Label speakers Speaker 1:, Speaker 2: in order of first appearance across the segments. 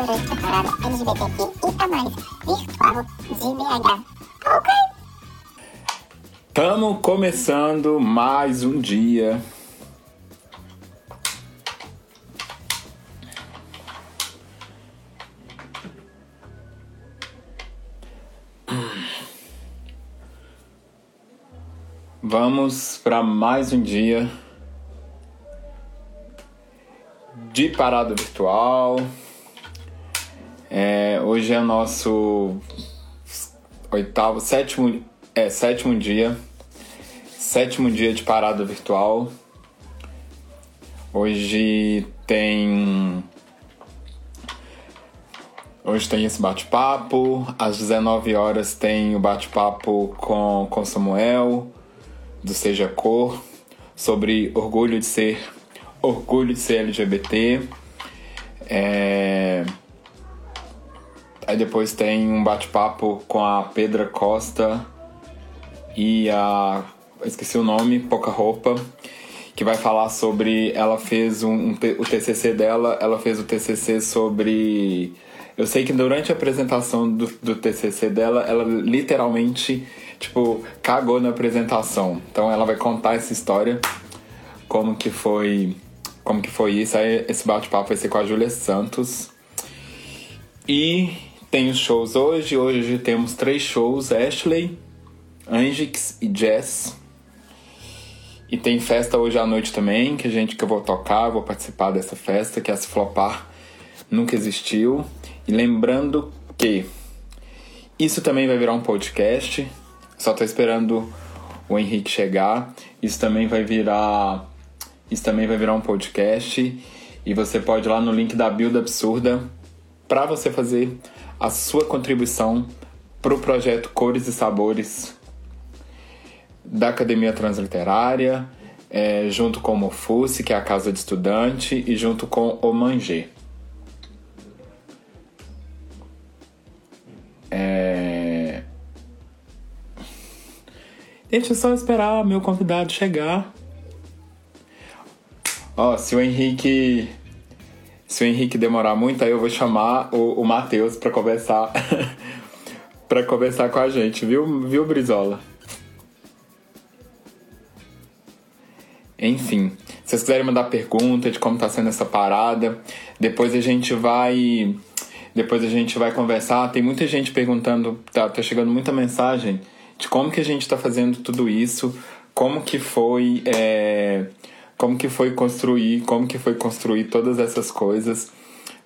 Speaker 1: e a mais virtual de BH. Ok?
Speaker 2: Estamos começando mais um dia. Vamos para mais um dia de parada virtual. É, hoje é nosso oitavo, sétimo, é, sétimo dia. Sétimo dia de parada virtual. Hoje tem. Hoje tem esse bate-papo. Às 19 horas tem o bate-papo com, com Samuel, do Seja Cor, sobre orgulho de ser orgulho de ser LGBT. É... Aí depois tem um bate-papo com a Pedra Costa e a. esqueci o nome, Pouca Roupa, que vai falar sobre. Ela fez um, um, o TCC dela, ela fez o TCC sobre. Eu sei que durante a apresentação do, do TCC dela, ela literalmente, tipo, cagou na apresentação. Então ela vai contar essa história, como que foi como que foi isso. Aí esse bate-papo vai ser com a Júlia Santos. E tem os shows hoje. Hoje temos três shows: Ashley, Angix e Jess. E tem festa hoje à noite também, que a gente que eu vou tocar, vou participar dessa festa, que é a Flopar nunca existiu. E lembrando que isso também vai virar um podcast. Só tô esperando o Henrique chegar. Isso também vai virar isso também vai virar um podcast e você pode ir lá no link da Build Absurda para você fazer a sua contribuição para o projeto Cores e Sabores da Academia Transliterária, é, junto com o Mofuse, que é a Casa de Estudante, e junto com o Mangê. É... Gente, é só esperar meu convidado chegar. Ó, se o Henrique. Se o Henrique demorar muito, aí eu vou chamar o, o Matheus pra conversar. pra conversar com a gente, viu, viu, Brizola? Enfim, se vocês quiserem mandar pergunta de como tá sendo essa parada, depois a gente vai. Depois a gente vai conversar. Tem muita gente perguntando, tá, tá chegando muita mensagem de como que a gente tá fazendo tudo isso, como que foi. É como que foi construir, como que foi construir todas essas coisas,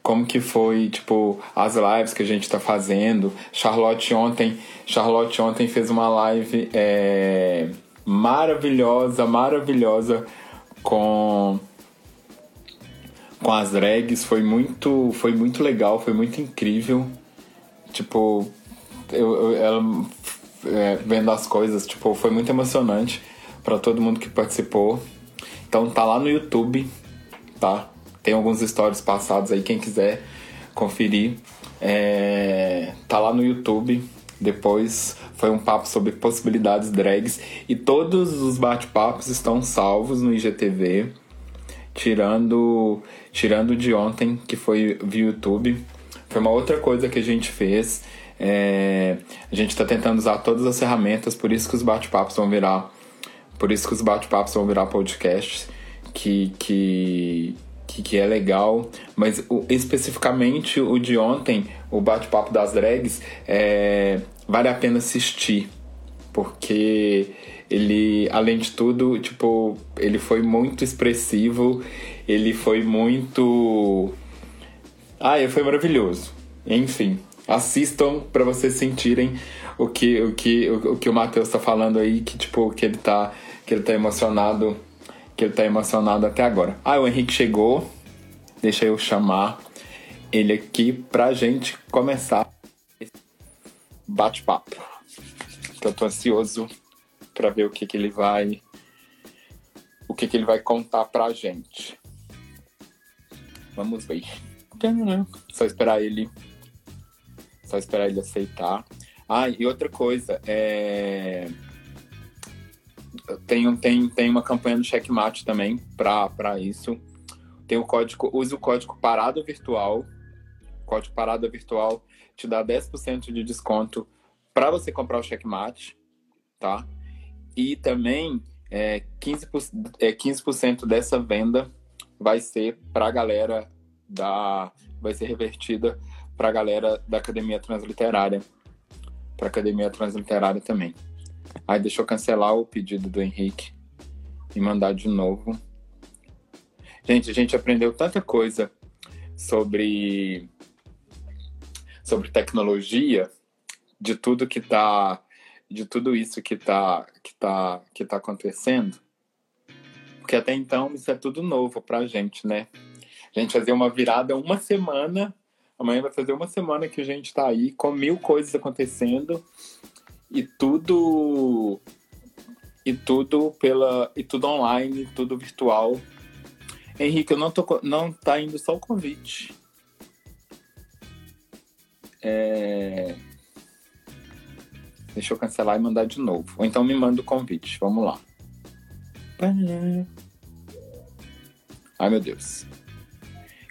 Speaker 2: como que foi, tipo, as lives que a gente tá fazendo. Charlotte ontem, Charlotte ontem fez uma live é, maravilhosa, maravilhosa com com as drags, foi muito, foi muito legal, foi muito incrível. Tipo, eu, eu ela é, vendo as coisas, tipo, foi muito emocionante para todo mundo que participou. Então tá lá no YouTube, tá? Tem alguns stories passados aí, quem quiser conferir. É... Tá lá no YouTube. Depois foi um papo sobre possibilidades drags. E todos os bate-papos estão salvos no IGTV. Tirando, tirando de ontem, que foi via YouTube. Foi uma outra coisa que a gente fez. É... a gente está tentando usar todas as ferramentas, por isso que os bate-papos vão virar por isso que os bate-papos vão virar podcasts, que, que, que, que é legal. Mas o, especificamente o de ontem, o bate-papo das drags, é, vale a pena assistir. Porque ele, além de tudo, tipo, ele foi muito expressivo, ele foi muito. Ah, ele foi maravilhoso. Enfim, assistam para vocês sentirem o que o que o, o que o Matheus tá falando aí que tipo que ele tá que ele tá emocionado que ele tá emocionado até agora. Ah, o Henrique chegou. Deixa eu chamar ele aqui pra gente começar esse bate-papo. Eu tô ansioso para ver o que que ele vai o que que ele vai contar pra gente. Vamos ver. Só esperar ele só esperar ele aceitar. Ah, e outra coisa, é... tem, tem, tem uma campanha do Checkmate também para isso. Tem o código, use o código Parado Virtual Código Parada Virtual te dá 10% de desconto para você comprar o checkmate, tá? E também é, 15%, é, 15 dessa venda vai ser para a galera da. vai ser revertida para a galera da Academia Transliterária. Para a Academia Transliterária também. Aí deixa eu cancelar o pedido do Henrique e mandar de novo. Gente, a gente aprendeu tanta coisa sobre sobre tecnologia, de tudo que tá de tudo isso que tá que tá que tá acontecendo. Porque até então isso é tudo novo pra gente, né? A gente fazia uma virada uma semana, amanhã vai fazer uma semana que a gente tá aí com mil coisas acontecendo e tudo e tudo pela e tudo online, tudo virtual. Henrique, eu não tô não tá indo só o convite. É... Deixa eu cancelar e mandar de novo. Ou então me manda o convite. Vamos lá. Ai, meu Deus.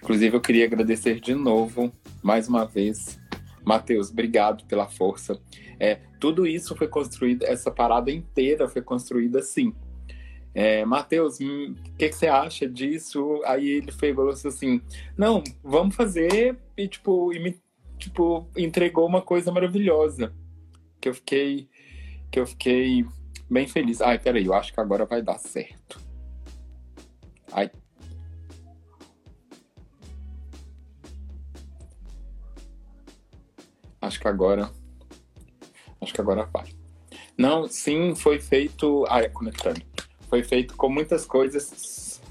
Speaker 2: Inclusive, eu queria agradecer de novo, mais uma vez, Matheus, obrigado pela força. É, tudo isso foi construído, essa parada inteira foi construída assim. É, Matheus, hum, o que, que, você acha disso? Aí ele falou assim: não, vamos fazer e tipo, e me, tipo, entregou uma coisa maravilhosa. Que eu fiquei. Que eu fiquei bem feliz. Ai, peraí, eu acho que agora vai dar certo. Ai. Acho que agora Acho que agora vai. Não, sim, foi feito. Ah, é conectando. Foi feito com muitas coisas.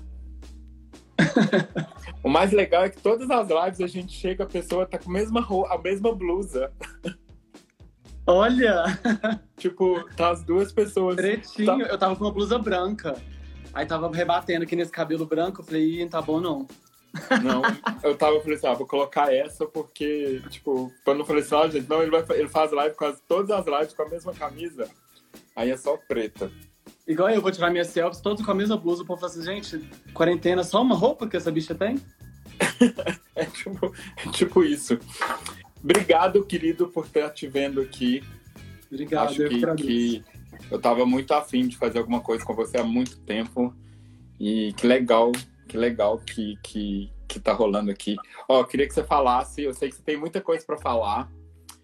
Speaker 2: o mais legal é que todas as lives a gente chega, a pessoa tá com a mesma, a mesma blusa.
Speaker 3: Olha!
Speaker 2: tipo, tá as duas pessoas.
Speaker 3: Pretinho, tá... eu tava com uma blusa branca. Aí tava rebatendo aqui nesse cabelo branco, eu falei, tá bom não.
Speaker 2: Não, eu tava falando assim, ah, vou colocar essa porque, tipo, quando eu falei assim, ah, gente, não, ele, vai, ele faz live quase todas as lives com a mesma camisa. Aí é só preta.
Speaker 3: Igual eu vou tirar minhas selfies todos com a mesma blusa, o povo fala assim, gente, quarentena, só uma roupa que essa bicha tem?
Speaker 2: é, tipo, é tipo isso. Obrigado, querido, por estar te vendo aqui.
Speaker 3: Obrigado,
Speaker 2: Acho
Speaker 3: eu
Speaker 2: que, que eu tava muito afim de fazer alguma coisa com você há muito tempo. E que legal que legal que, que, que tá rolando aqui. Ó, eu queria que você falasse, eu sei que você tem muita coisa para falar.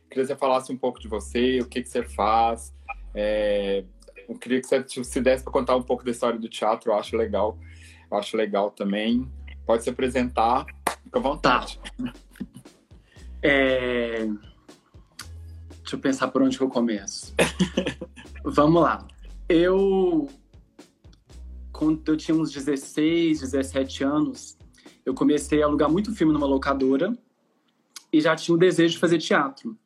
Speaker 2: Queria que você falasse um pouco de você, o que, que você faz. É, eu queria que você se desse para contar um pouco da história do teatro, eu acho legal. Eu acho legal também. Pode se apresentar, fica à vontade.
Speaker 3: Tá. É... Deixa eu pensar por onde que eu começo. Vamos lá. Eu quando eu tinha uns 16, 17 anos, eu comecei a alugar muito filme numa locadora e já tinha o desejo de fazer teatro.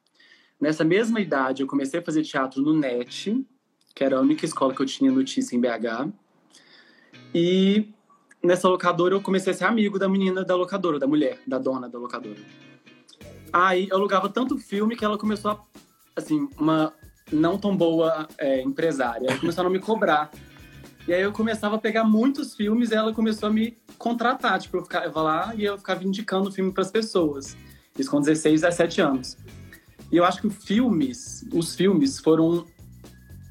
Speaker 3: Nessa mesma idade, eu comecei a fazer teatro no NET, que era a única escola que eu tinha notícia em BH. E nessa locadora eu comecei a ser amigo da menina da locadora, da mulher, da dona da locadora. Aí eu alugava tanto filme que ela começou a, assim, uma não tão boa é, empresária. Ela começou a não me cobrar e aí eu começava a pegar muitos filmes e ela começou a me contratar. Tipo, eu ficava lá e eu ficava indicando o filme para as pessoas. Isso com 16, 17 anos. E eu acho que os filmes, os filmes foram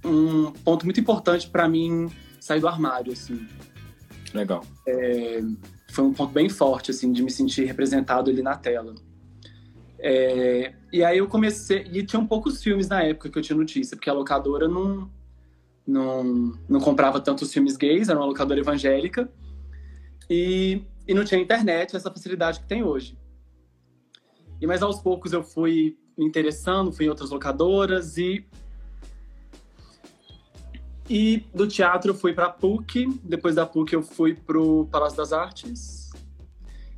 Speaker 3: um ponto muito importante para mim sair do armário, assim.
Speaker 2: Legal.
Speaker 3: É, foi um ponto bem forte, assim, de me sentir representado ali na tela. É, e aí eu comecei... E tinham poucos filmes na época que eu tinha notícia, porque a locadora não não, não comprava tantos filmes gays, era uma locadora evangélica. E, e não tinha internet, essa facilidade que tem hoje. E mas aos poucos eu fui me interessando, fui em outras locadoras e e do teatro eu fui para PUC, depois da PUC eu fui pro Palácio das Artes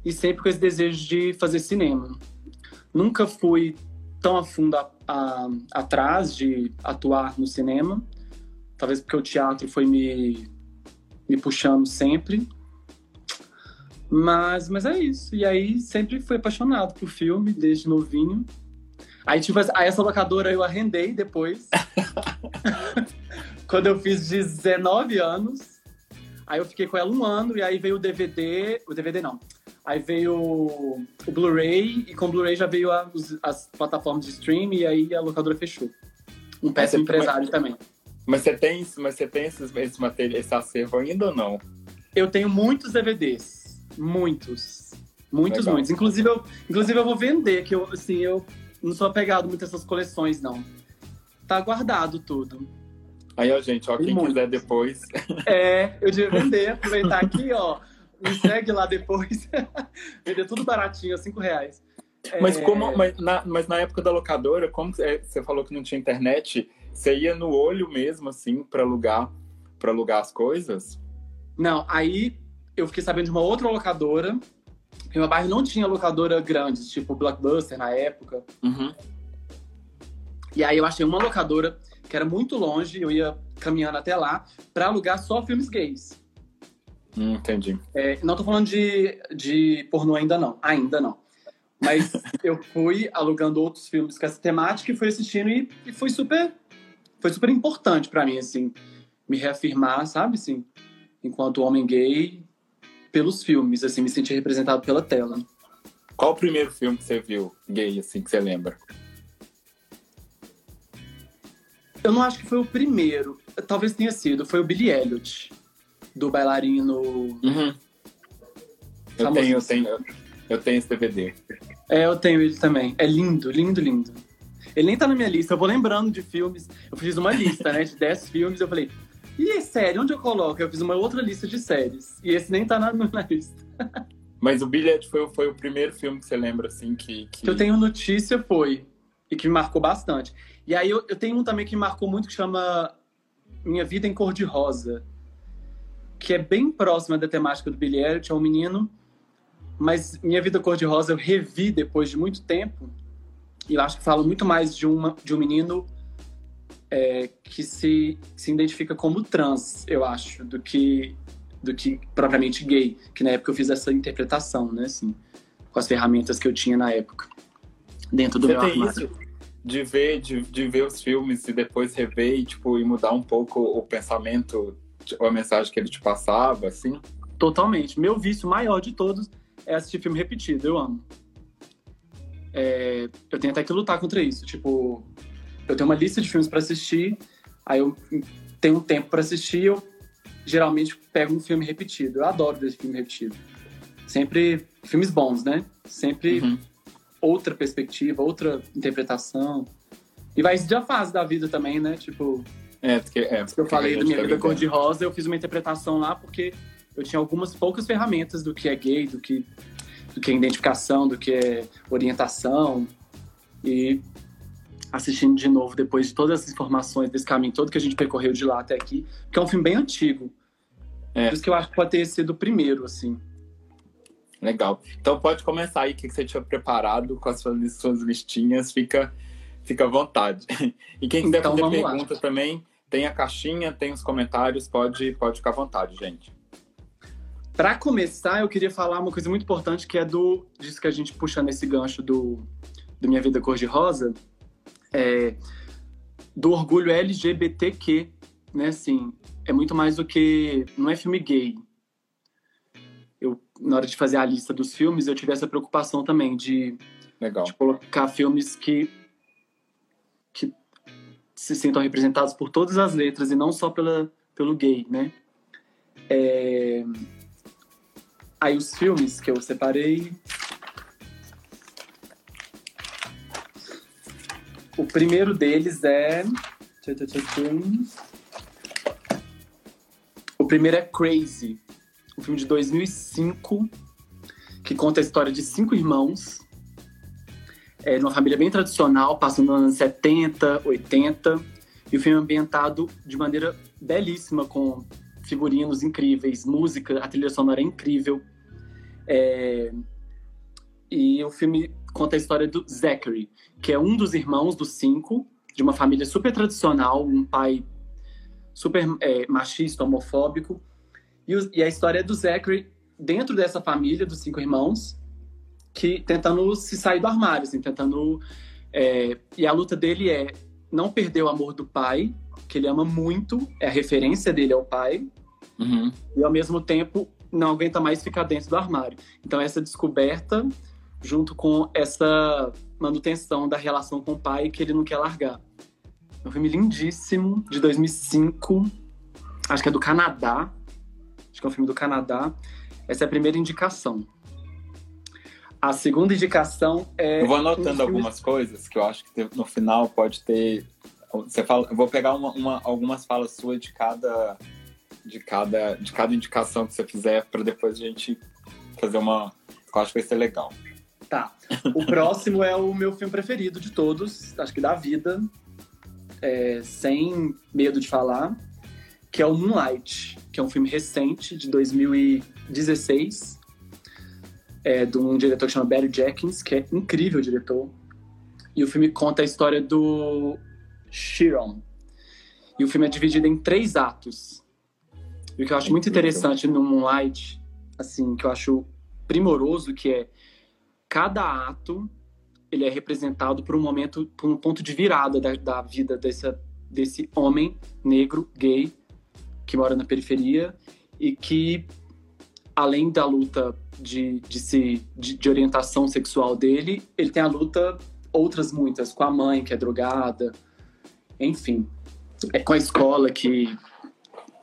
Speaker 3: e sempre com esse desejo de fazer cinema. Nunca fui tão a fundo a, a, atrás de atuar no cinema, Talvez porque o teatro foi me, me puxando sempre. Mas, mas é isso. E aí sempre fui apaixonado por filme, desde novinho. Aí, tipo, aí essa locadora eu arrendei depois. Quando eu fiz 19 anos. Aí eu fiquei com ela um ano e aí veio o DVD. O DVD não. Aí veio o Blu-ray, e com o Blu-ray já veio a, os, as plataformas de streaming, e aí a locadora fechou. Um péssimo empresário também.
Speaker 2: Mas você tem, mas você tem esses, esse, material, esse acervo ainda ou não?
Speaker 3: Eu tenho muitos DVDs. Muitos. Muitos,
Speaker 2: Legal.
Speaker 3: muitos. Inclusive eu, inclusive, eu vou vender, que eu, assim, eu não sou apegado muito a essas coleções, não. Tá guardado tudo.
Speaker 2: Aí, ó, gente, ó,
Speaker 3: Tem
Speaker 2: quem
Speaker 3: muitos.
Speaker 2: quiser depois.
Speaker 3: É, eu devia vender, aproveitar aqui, ó. Me segue lá depois. vender tudo baratinho, 5 reais.
Speaker 2: Mas
Speaker 3: É,
Speaker 2: como, mas na, mas na época da locadora, como você falou que não tinha internet, você ia no olho mesmo, assim, pra alugar, pra alugar as coisas?
Speaker 3: Não, aí eu fiquei sabendo de uma outra locadora. que meu bairro não tinha locadora grande, tipo Blockbuster na época.
Speaker 2: Uhum.
Speaker 3: E aí eu achei uma locadora que era muito longe, eu ia caminhando até lá, pra alugar só filmes gays.
Speaker 2: Hum, entendi.
Speaker 3: É, não tô falando de, de pornô ainda não, ainda não. Mas eu fui alugando outros filmes com essa temática e fui assistindo e, e foi super foi super importante pra mim, assim, me reafirmar, sabe, assim, enquanto homem gay, pelos filmes, assim, me sentir representado pela tela.
Speaker 2: Qual o primeiro filme que você viu gay, assim, que você lembra?
Speaker 3: Eu não acho que foi o primeiro, talvez tenha sido, foi o Billy Elliot, do bailarino
Speaker 2: Uhum. Eu tenho, eu tenho, eu tenho esse DVD.
Speaker 3: É, eu tenho ele também. É lindo, lindo, lindo. Ele nem tá na minha lista, eu vou lembrando de filmes. Eu fiz uma lista, né, de 10 filmes. Eu falei, e série, onde eu coloco? Eu fiz uma outra lista de séries. E esse nem tá na, na lista.
Speaker 2: Mas o Billet foi, foi o primeiro filme que você lembra, assim, que... que...
Speaker 3: que eu tenho notícia foi, e que me marcou bastante. E aí eu, eu tenho um também que me marcou muito que chama Minha Vida em Cor de Rosa, que é bem próxima da temática do Elliot, é um menino, mas Minha Vida Cor de Rosa eu revi depois de muito tempo, eu acho que fala muito mais de, uma, de um menino é, que se, se identifica como trans, eu acho, do que, do que propriamente gay, que na época eu fiz essa interpretação, né, assim, com as ferramentas que eu tinha na época, dentro do
Speaker 2: Você
Speaker 3: meu armário.
Speaker 2: isso? De ver, de, de ver os filmes e depois rever e, tipo, e mudar um pouco o pensamento, ou a mensagem que ele te passava, assim?
Speaker 3: Totalmente. Meu vício maior de todos é assistir filme repetido. Eu amo. É, eu tenho até que lutar contra isso. Tipo, eu tenho uma lista de filmes pra assistir, aí eu tenho um tempo pra assistir, eu geralmente pego um filme repetido. Eu adoro ver filme repetido. Sempre filmes bons, né? Sempre
Speaker 2: Uhum.
Speaker 3: outra perspectiva, outra interpretação. E vai de a fase da vida também, né? Tipo,
Speaker 2: É, porque, é,
Speaker 3: eu falei da minha vida cor-de-rosa, eu fiz uma interpretação lá porque eu tinha algumas poucas ferramentas do que é gay, do que, do que é identificação, do que é orientação. E assistindo de novo, depois de todas as informações desse caminho todo que a gente percorreu de lá até aqui, que é um filme bem antigo.
Speaker 2: É.
Speaker 3: Por isso que eu acho que pode ter sido o primeiro, assim.
Speaker 2: Legal. Então pode começar aí o que você tinha preparado com as suas, suas listinhas, fica, fica à vontade. E quem quiser
Speaker 3: Então,
Speaker 2: fazer
Speaker 3: vamos lá.
Speaker 2: também, tem a caixinha, tem os comentários, pode, pode ficar à vontade, gente.
Speaker 3: Para começar, eu queria falar uma coisa muito importante que é do disso que a gente puxa nesse gancho do, do Minha Vida Cor-de-Rosa, é, do orgulho LGBTQ, né? Assim, é muito mais do que não é filme gay. Eu na hora de fazer a lista dos filmes, eu tive essa preocupação também de,
Speaker 2: Legal.
Speaker 3: de colocar filmes que que se sintam representados por todas as letras e não só pela, pelo gay, né? É, Aí os filmes que eu separei. O primeiro deles é. O primeiro é Crazy, um filme de 2005 que conta a história de cinco irmãos é, numa família bem tradicional, passando nos anos 70, 80, e o filme é ambientado de maneira belíssima, com figurinos incríveis, música, a trilha sonora é incrível. É, E o filme conta a história do Zachary, que é um dos irmãos dos cinco, de uma família super tradicional, um pai super é, machista, homofóbico. E, o- e a história é do Zachary dentro dessa família dos cinco irmãos, que tentando se sair do armário, assim, tentando. é, e a luta dele é não perder o amor do pai, que ele ama muito, é a referência dele ao pai,
Speaker 2: Uhum.
Speaker 3: e ao mesmo tempo não aguenta mais ficar dentro do armário. Então, essa descoberta, junto com essa manutenção da relação com o pai que ele não quer largar. É um filme lindíssimo, de 2005. Acho que é do Canadá. Acho que é um filme do Canadá. Essa é a primeira indicação. A segunda indicação é.
Speaker 2: Eu vou anotando um algumas coisas que eu acho que no final pode ter. Você fala, eu vou pegar uma, uma, algumas falas suas de cada, de cada, de cada indicação que você fizer para depois a gente fazer uma. Eu acho que vai ser legal.
Speaker 3: Tá. O próximo é o meu filme preferido de todos, acho que da vida, é, sem medo de falar, que é o Moonlight, que é um filme recente de 2016 é, de um diretor que chama Barry Jenkins, que é incrível diretor. E o filme conta a história do Chiron. E o filme é dividido em três atos. E o que eu acho muito interessante no Moonlight, assim, que eu acho primoroso, que é cada ato ele é representado por um momento, por um ponto de virada da, da vida desse, desse homem negro, gay, que mora na periferia e que além da luta de, de, se, de, de, orientação sexual dele, ele tem a luta, outras muitas, com a mãe que é drogada, enfim, é com a escola que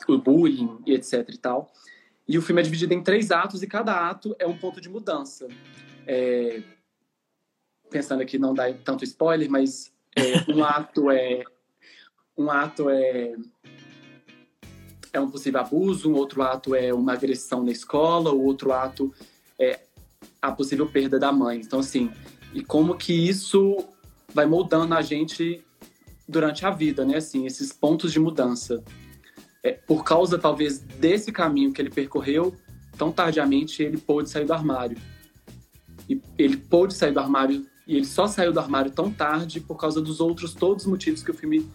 Speaker 3: o bullying e etc e tal. E o filme é dividido em três atos e cada ato é um ponto de mudança. É, pensando aqui não dá tanto spoiler, mas é, um ato é um ato é é um possível abuso, um outro ato é uma agressão na escola, o outro ato é a possível perda da mãe. Então, assim, e como que isso vai moldando a gente durante a vida, né? Assim, esses pontos de mudança. É, por causa, talvez, desse caminho que ele percorreu, tão tardiamente ele pôde sair do armário. E ele pôde sair do armário, e ele só saiu do armário tão tarde por causa dos outros todos os motivos que o filme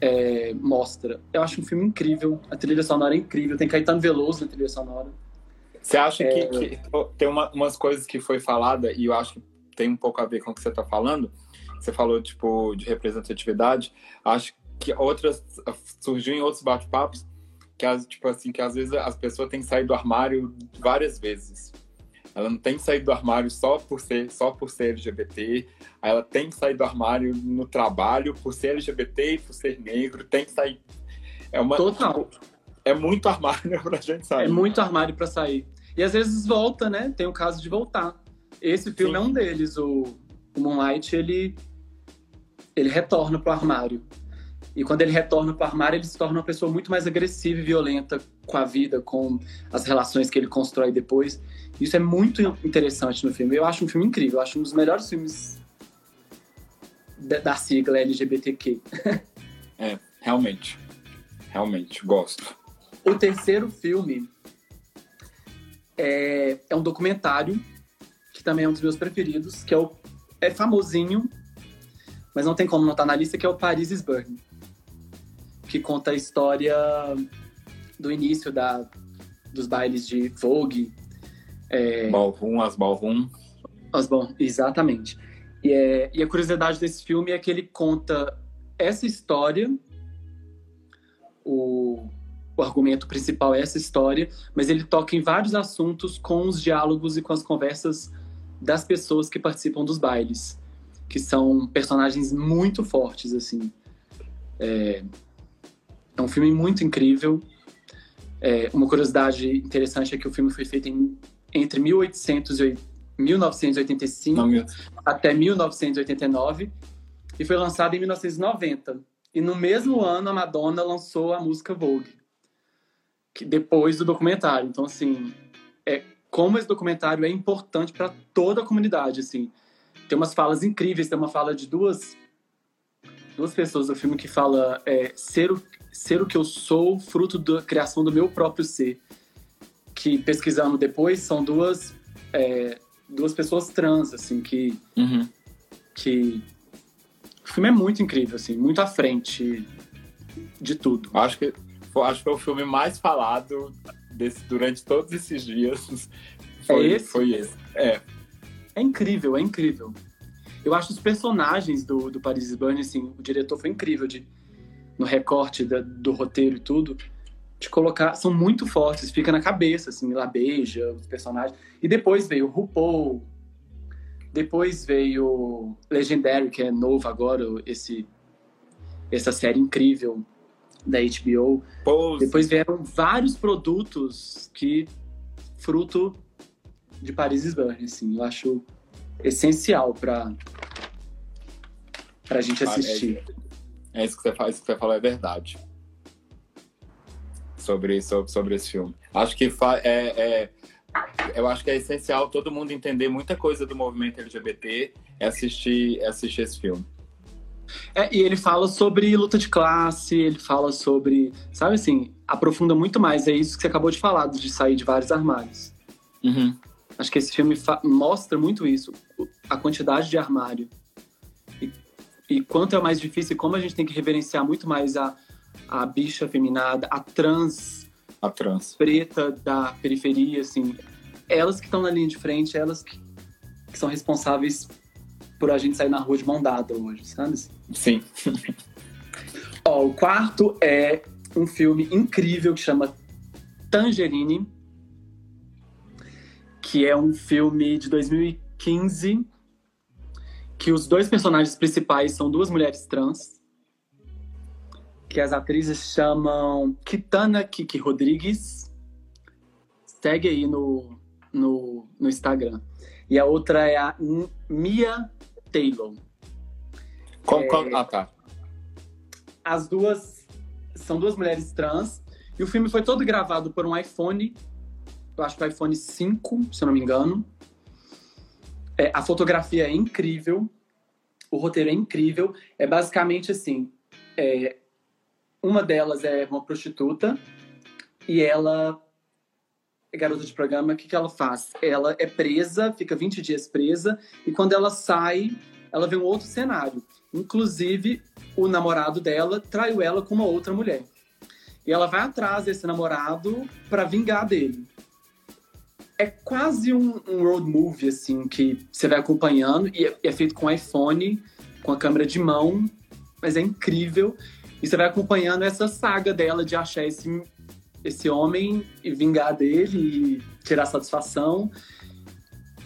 Speaker 3: é, mostra. Eu acho um filme incrível, a trilha sonora é incrível, tem Caetano Veloso na trilha sonora.
Speaker 2: Você acha é... que, que, tem uma, umas coisas que foi falada e eu acho que tem um pouco a ver com o que você está falando? Você falou tipo de representatividade. Acho que outras surgiu em outros bate-papos que as, tipo assim que às vezes as pessoas têm que sair do armário várias vezes. Ela não tem que sair do armário só por ser só por ser LGBT. Ela tem que sair do armário no trabalho por ser LGBT e por ser negro. Tem que sair. É uma
Speaker 3: total.
Speaker 2: Tipo, é muito armário pra gente sair.
Speaker 3: É muito armário para sair. E às vezes volta, né? Tem o caso de voltar. Esse filme Sim. é um deles. O, o Moonlight ele ele retorna pro armário. E quando ele retorna para o armário, ele se torna uma pessoa muito mais agressiva e violenta com a vida, com as relações que ele constrói depois. Isso é muito interessante no filme. Eu acho um filme incrível. Eu acho um dos melhores filmes da, sigla LGBTQ.
Speaker 2: é, realmente. Realmente, gosto.
Speaker 3: O terceiro filme é, é um documentário, que também é um dos meus preferidos, que é, o, é famosinho, mas não tem como não estar na lista, que é o Paris is Burning que conta a história do início da, dos bailes de Vogue.
Speaker 2: É, ballroom, as ballroom.
Speaker 3: As bom, exatamente. E, é, e a curiosidade desse filme é que ele conta essa história, o, o argumento principal é essa história, mas ele toca em vários assuntos com os diálogos e com as conversas das pessoas que participam dos bailes, que são personagens muito fortes, assim. É, é um filme muito incrível. É, uma curiosidade interessante é que o filme foi feito em, entre 1800 e 1985 Não, até 1989 e foi lançado em 1990. E no mesmo ano a Madonna lançou a música Vogue, que depois do documentário. Então assim, é como esse documentário é importante para toda a comunidade, assim. Tem umas falas incríveis, tem uma fala de duas duas pessoas do filme que fala é, ser, o, ser o que eu sou, fruto da criação do meu próprio ser. Que pesquisando depois são duas é, duas pessoas trans, assim, que
Speaker 2: uhum.
Speaker 3: que o filme é muito incrível, assim, muito à frente de tudo.
Speaker 2: Acho que acho que foi o filme mais falado desse, durante todos esses dias. Foi,
Speaker 3: é esse?
Speaker 2: Foi esse. É.
Speaker 3: É incrível, é incrível. Eu acho os personagens do, do Paris Burns, assim, o diretor foi incrível de, no recorte da, do roteiro e tudo. te colocar. São muito fortes, fica na cabeça, assim, ela beija os personagens. E depois veio o RuPaul. Depois veio Legendary, que é novo agora, esse, essa série incrível da HBO.
Speaker 2: Pose.
Speaker 3: Depois vieram vários produtos que fruto de Paris Burn, assim, eu acho essencial para pra gente assistir.
Speaker 2: É, é isso que você faz, isso que você falou é verdade. Sobre, sobre, sobre esse filme. Acho que é, é, eu acho que é essencial todo mundo entender muita coisa do movimento LGBT é assistir, assistir esse filme.
Speaker 3: É, e ele fala sobre luta de classe, ele fala sobre, sabe assim, aprofunda muito mais. É isso que você acabou de falar, de sair de vários armários.
Speaker 2: Uhum.
Speaker 3: Acho que esse filme mostra muito isso, a quantidade de armário. E, e quanto é mais difícil, como a gente tem que reverenciar muito mais a, a bicha feminada, a trans,
Speaker 2: a trans
Speaker 3: preta da periferia, assim. Elas que estão na linha de frente, elas que, que são responsáveis por a gente sair na rua de mão dada hoje, sabe?
Speaker 2: Sim.
Speaker 3: Ó, o quarto é um filme incrível que chama Tangerine, que é um filme de 2015 que os dois personagens principais são duas mulheres trans, que as atrizes chamam Kitana Kiki Rodrigues. Segue aí no, no, no Instagram. E a outra é a Mia Taylor.
Speaker 2: Qual, qual... É, ah, tá.
Speaker 3: As duas são duas mulheres trans. E o filme foi todo gravado por um iPhone, eu acho que o iPhone 5, se eu não me engano. É, a fotografia é incrível, o roteiro é incrível. É basicamente assim: é, uma delas é uma prostituta e ela é garota de programa, o que, que ela faz? Ela é presa, fica 20 dias presa, e quando ela sai, ela vê um outro cenário. Inclusive, o namorado dela traiu ela com uma outra mulher. E ela vai atrás desse namorado para vingar dele. É quase um, um, road movie, assim, que você vai acompanhando, e é, é feito com iPhone, com a câmera de mão, mas é incrível. E você vai acompanhando essa saga dela de achar esse esse homem e vingar dele e tirar satisfação.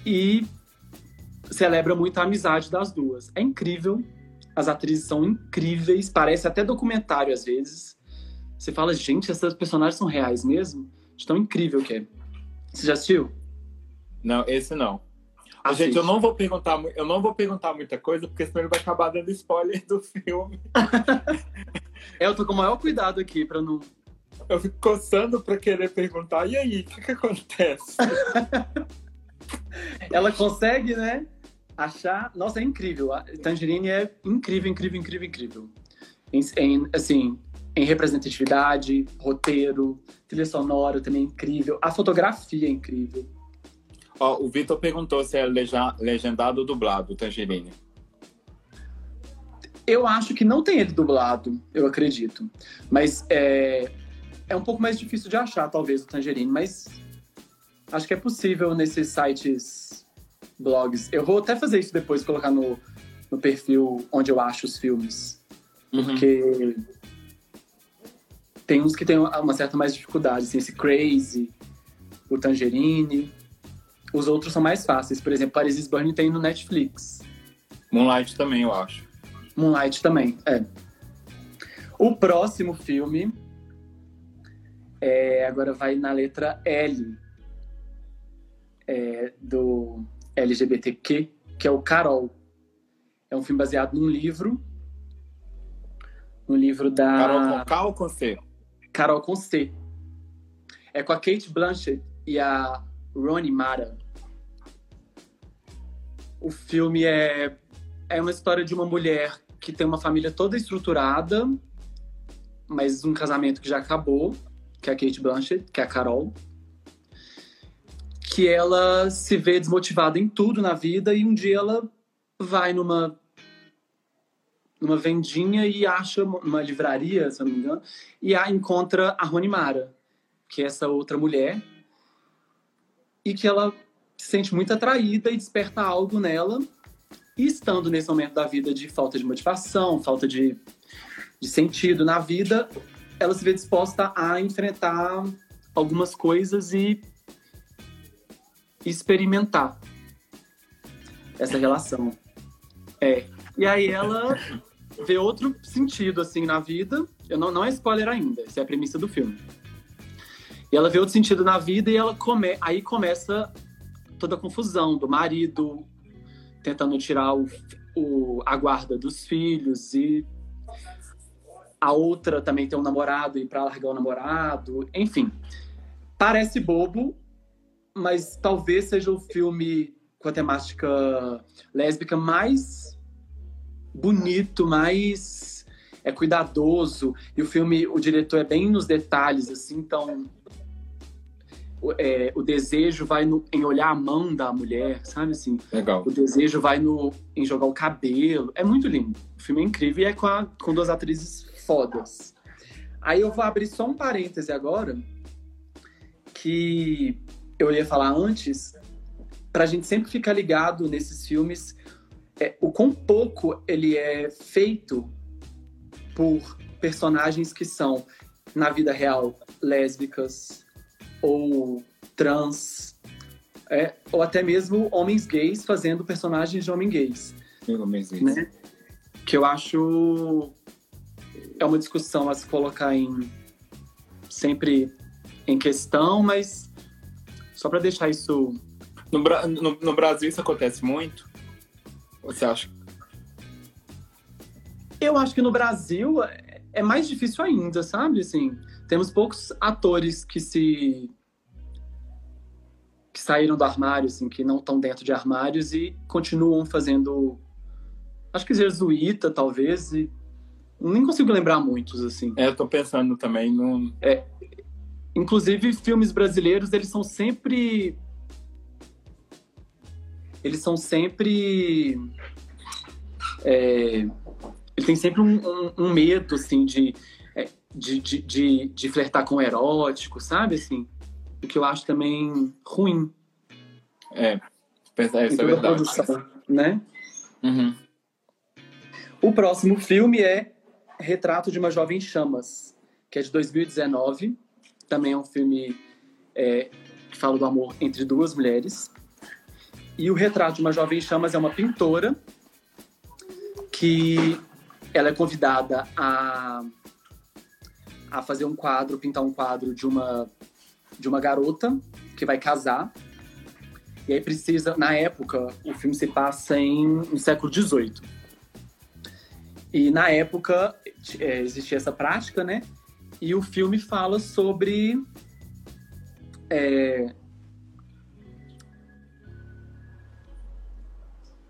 Speaker 3: E celebra muito a amizade das duas. É incrível. As atrizes são incríveis, parece até documentário às vezes. Você fala, gente, essas personagens são reais mesmo? De tão incrível que é. Você já assistiu?
Speaker 2: Não, esse não. Assiste. Gente, eu não vou perguntar, eu não vou perguntar muita coisa, porque senão ele vai acabar dando spoiler do filme.
Speaker 3: é, eu tô com o maior cuidado aqui para não
Speaker 2: eu fico coçando para querer perguntar, e aí, o que, que acontece?
Speaker 3: Ela consegue, né? Achar. Nossa, é incrível. A Tangerine é incrível, incrível, incrível, incrível. Em, assim, em representatividade, roteiro, trilha sonora também é incrível. A fotografia é incrível.
Speaker 2: Ó, o Vitor perguntou se é legendado ou dublado, Tangerine.
Speaker 3: Eu acho que não tem ele dublado, eu acredito. Mas é, é um pouco mais difícil de achar, talvez, o Tangerine, mas acho que é possível nesses sites, blogs. Eu vou até fazer isso depois, colocar no, no perfil onde eu acho os filmes. Uhum. Porque tem uns que tem uma certa mais dificuldade, assim, esse Crazy, o Tangerine. Os outros são mais fáceis. Por exemplo, Paris is Burning tem no Netflix.
Speaker 2: Moonlight também, eu acho.
Speaker 3: Moonlight também, é. O próximo filme é, agora vai na letra L é, do LGBTQ, que é o Carol. É um filme baseado num livro. Um livro da.
Speaker 2: Carol com K ou com C?
Speaker 3: Carol com C. É com a Kate Blanchett e a Ronnie Mara. O filme é, é uma história de uma mulher que tem uma família toda estruturada, mas um casamento que já acabou que é a Kate Blanchett, que é a Carol, que ela se vê desmotivada em tudo na vida e um dia ela vai numa numa vendinha e acha uma livraria, se eu não me engano, e a encontra a Rony Mara, que é essa outra mulher, e que ela se sente muito atraída e desperta algo nela. E estando nesse momento da vida de falta de motivação, falta de, de sentido na vida, ela se vê disposta a enfrentar algumas coisas e experimentar essa relação. É. E aí ela vê outro sentido, assim, na vida. Eu não, não é spoiler ainda, essa é a premissa do filme. E ela vê outro sentido na vida e ela come, aí começa toda a confusão do marido tentando tirar o, o, a guarda dos filhos e a outra também tem um namorado e para largar o namorado, enfim. Parece bobo, mas talvez seja o filme com a temática lésbica mais bonito, mais é cuidadoso e o filme, o diretor é bem nos detalhes, assim, então é, o desejo vai no, em olhar a mão da mulher, sabe assim?
Speaker 2: Legal.
Speaker 3: O desejo vai no, em jogar o cabelo. É muito lindo. O filme é incrível e é com, a, com duas atrizes fodas. Aí eu vou abrir só um parêntese agora, que eu ia falar antes, pra gente sempre ficar ligado nesses filmes, é, o quão pouco ele é feito por personagens que são, na vida real, lésbicas, ou trans, é, ou até mesmo homens gays fazendo personagens de homens gays.
Speaker 2: Homens gays.
Speaker 3: Né? Que eu acho é uma discussão a se colocar em sempre em questão, mas só para deixar isso.
Speaker 2: No, no, no, Brasil isso acontece muito? Você acha?
Speaker 3: Eu acho que no Brasil é, é mais difícil ainda, sabe? Assim, temos poucos atores que se que saíram do armário, assim, que não estão dentro de armários e continuam fazendo, acho que jesuíta, talvez, e nem consigo lembrar muitos, assim.
Speaker 2: É, eu tô pensando também no...
Speaker 3: É, inclusive, filmes brasileiros, eles são sempre... Eles são sempre... É, ele tem sempre um, um, um medo, assim, de, é, de, de, de, de flertar com o erótico, sabe, assim? o que eu acho também ruim.
Speaker 2: É, isso é verdade. Produção,
Speaker 3: né?
Speaker 2: Uhum.
Speaker 3: O próximo filme é Retrato de uma Jovem Chamas, que é de 2019. Também é um filme é, que fala do amor entre duas mulheres. E o Retrato de uma Jovem Chamas é uma pintora que ela é convidada a, a fazer um quadro, pintar um quadro de uma de uma garota que vai casar. E aí precisa, na época, o filme se passa em no século XVIII. E na época é, existia essa prática, né? E o filme fala sobre é,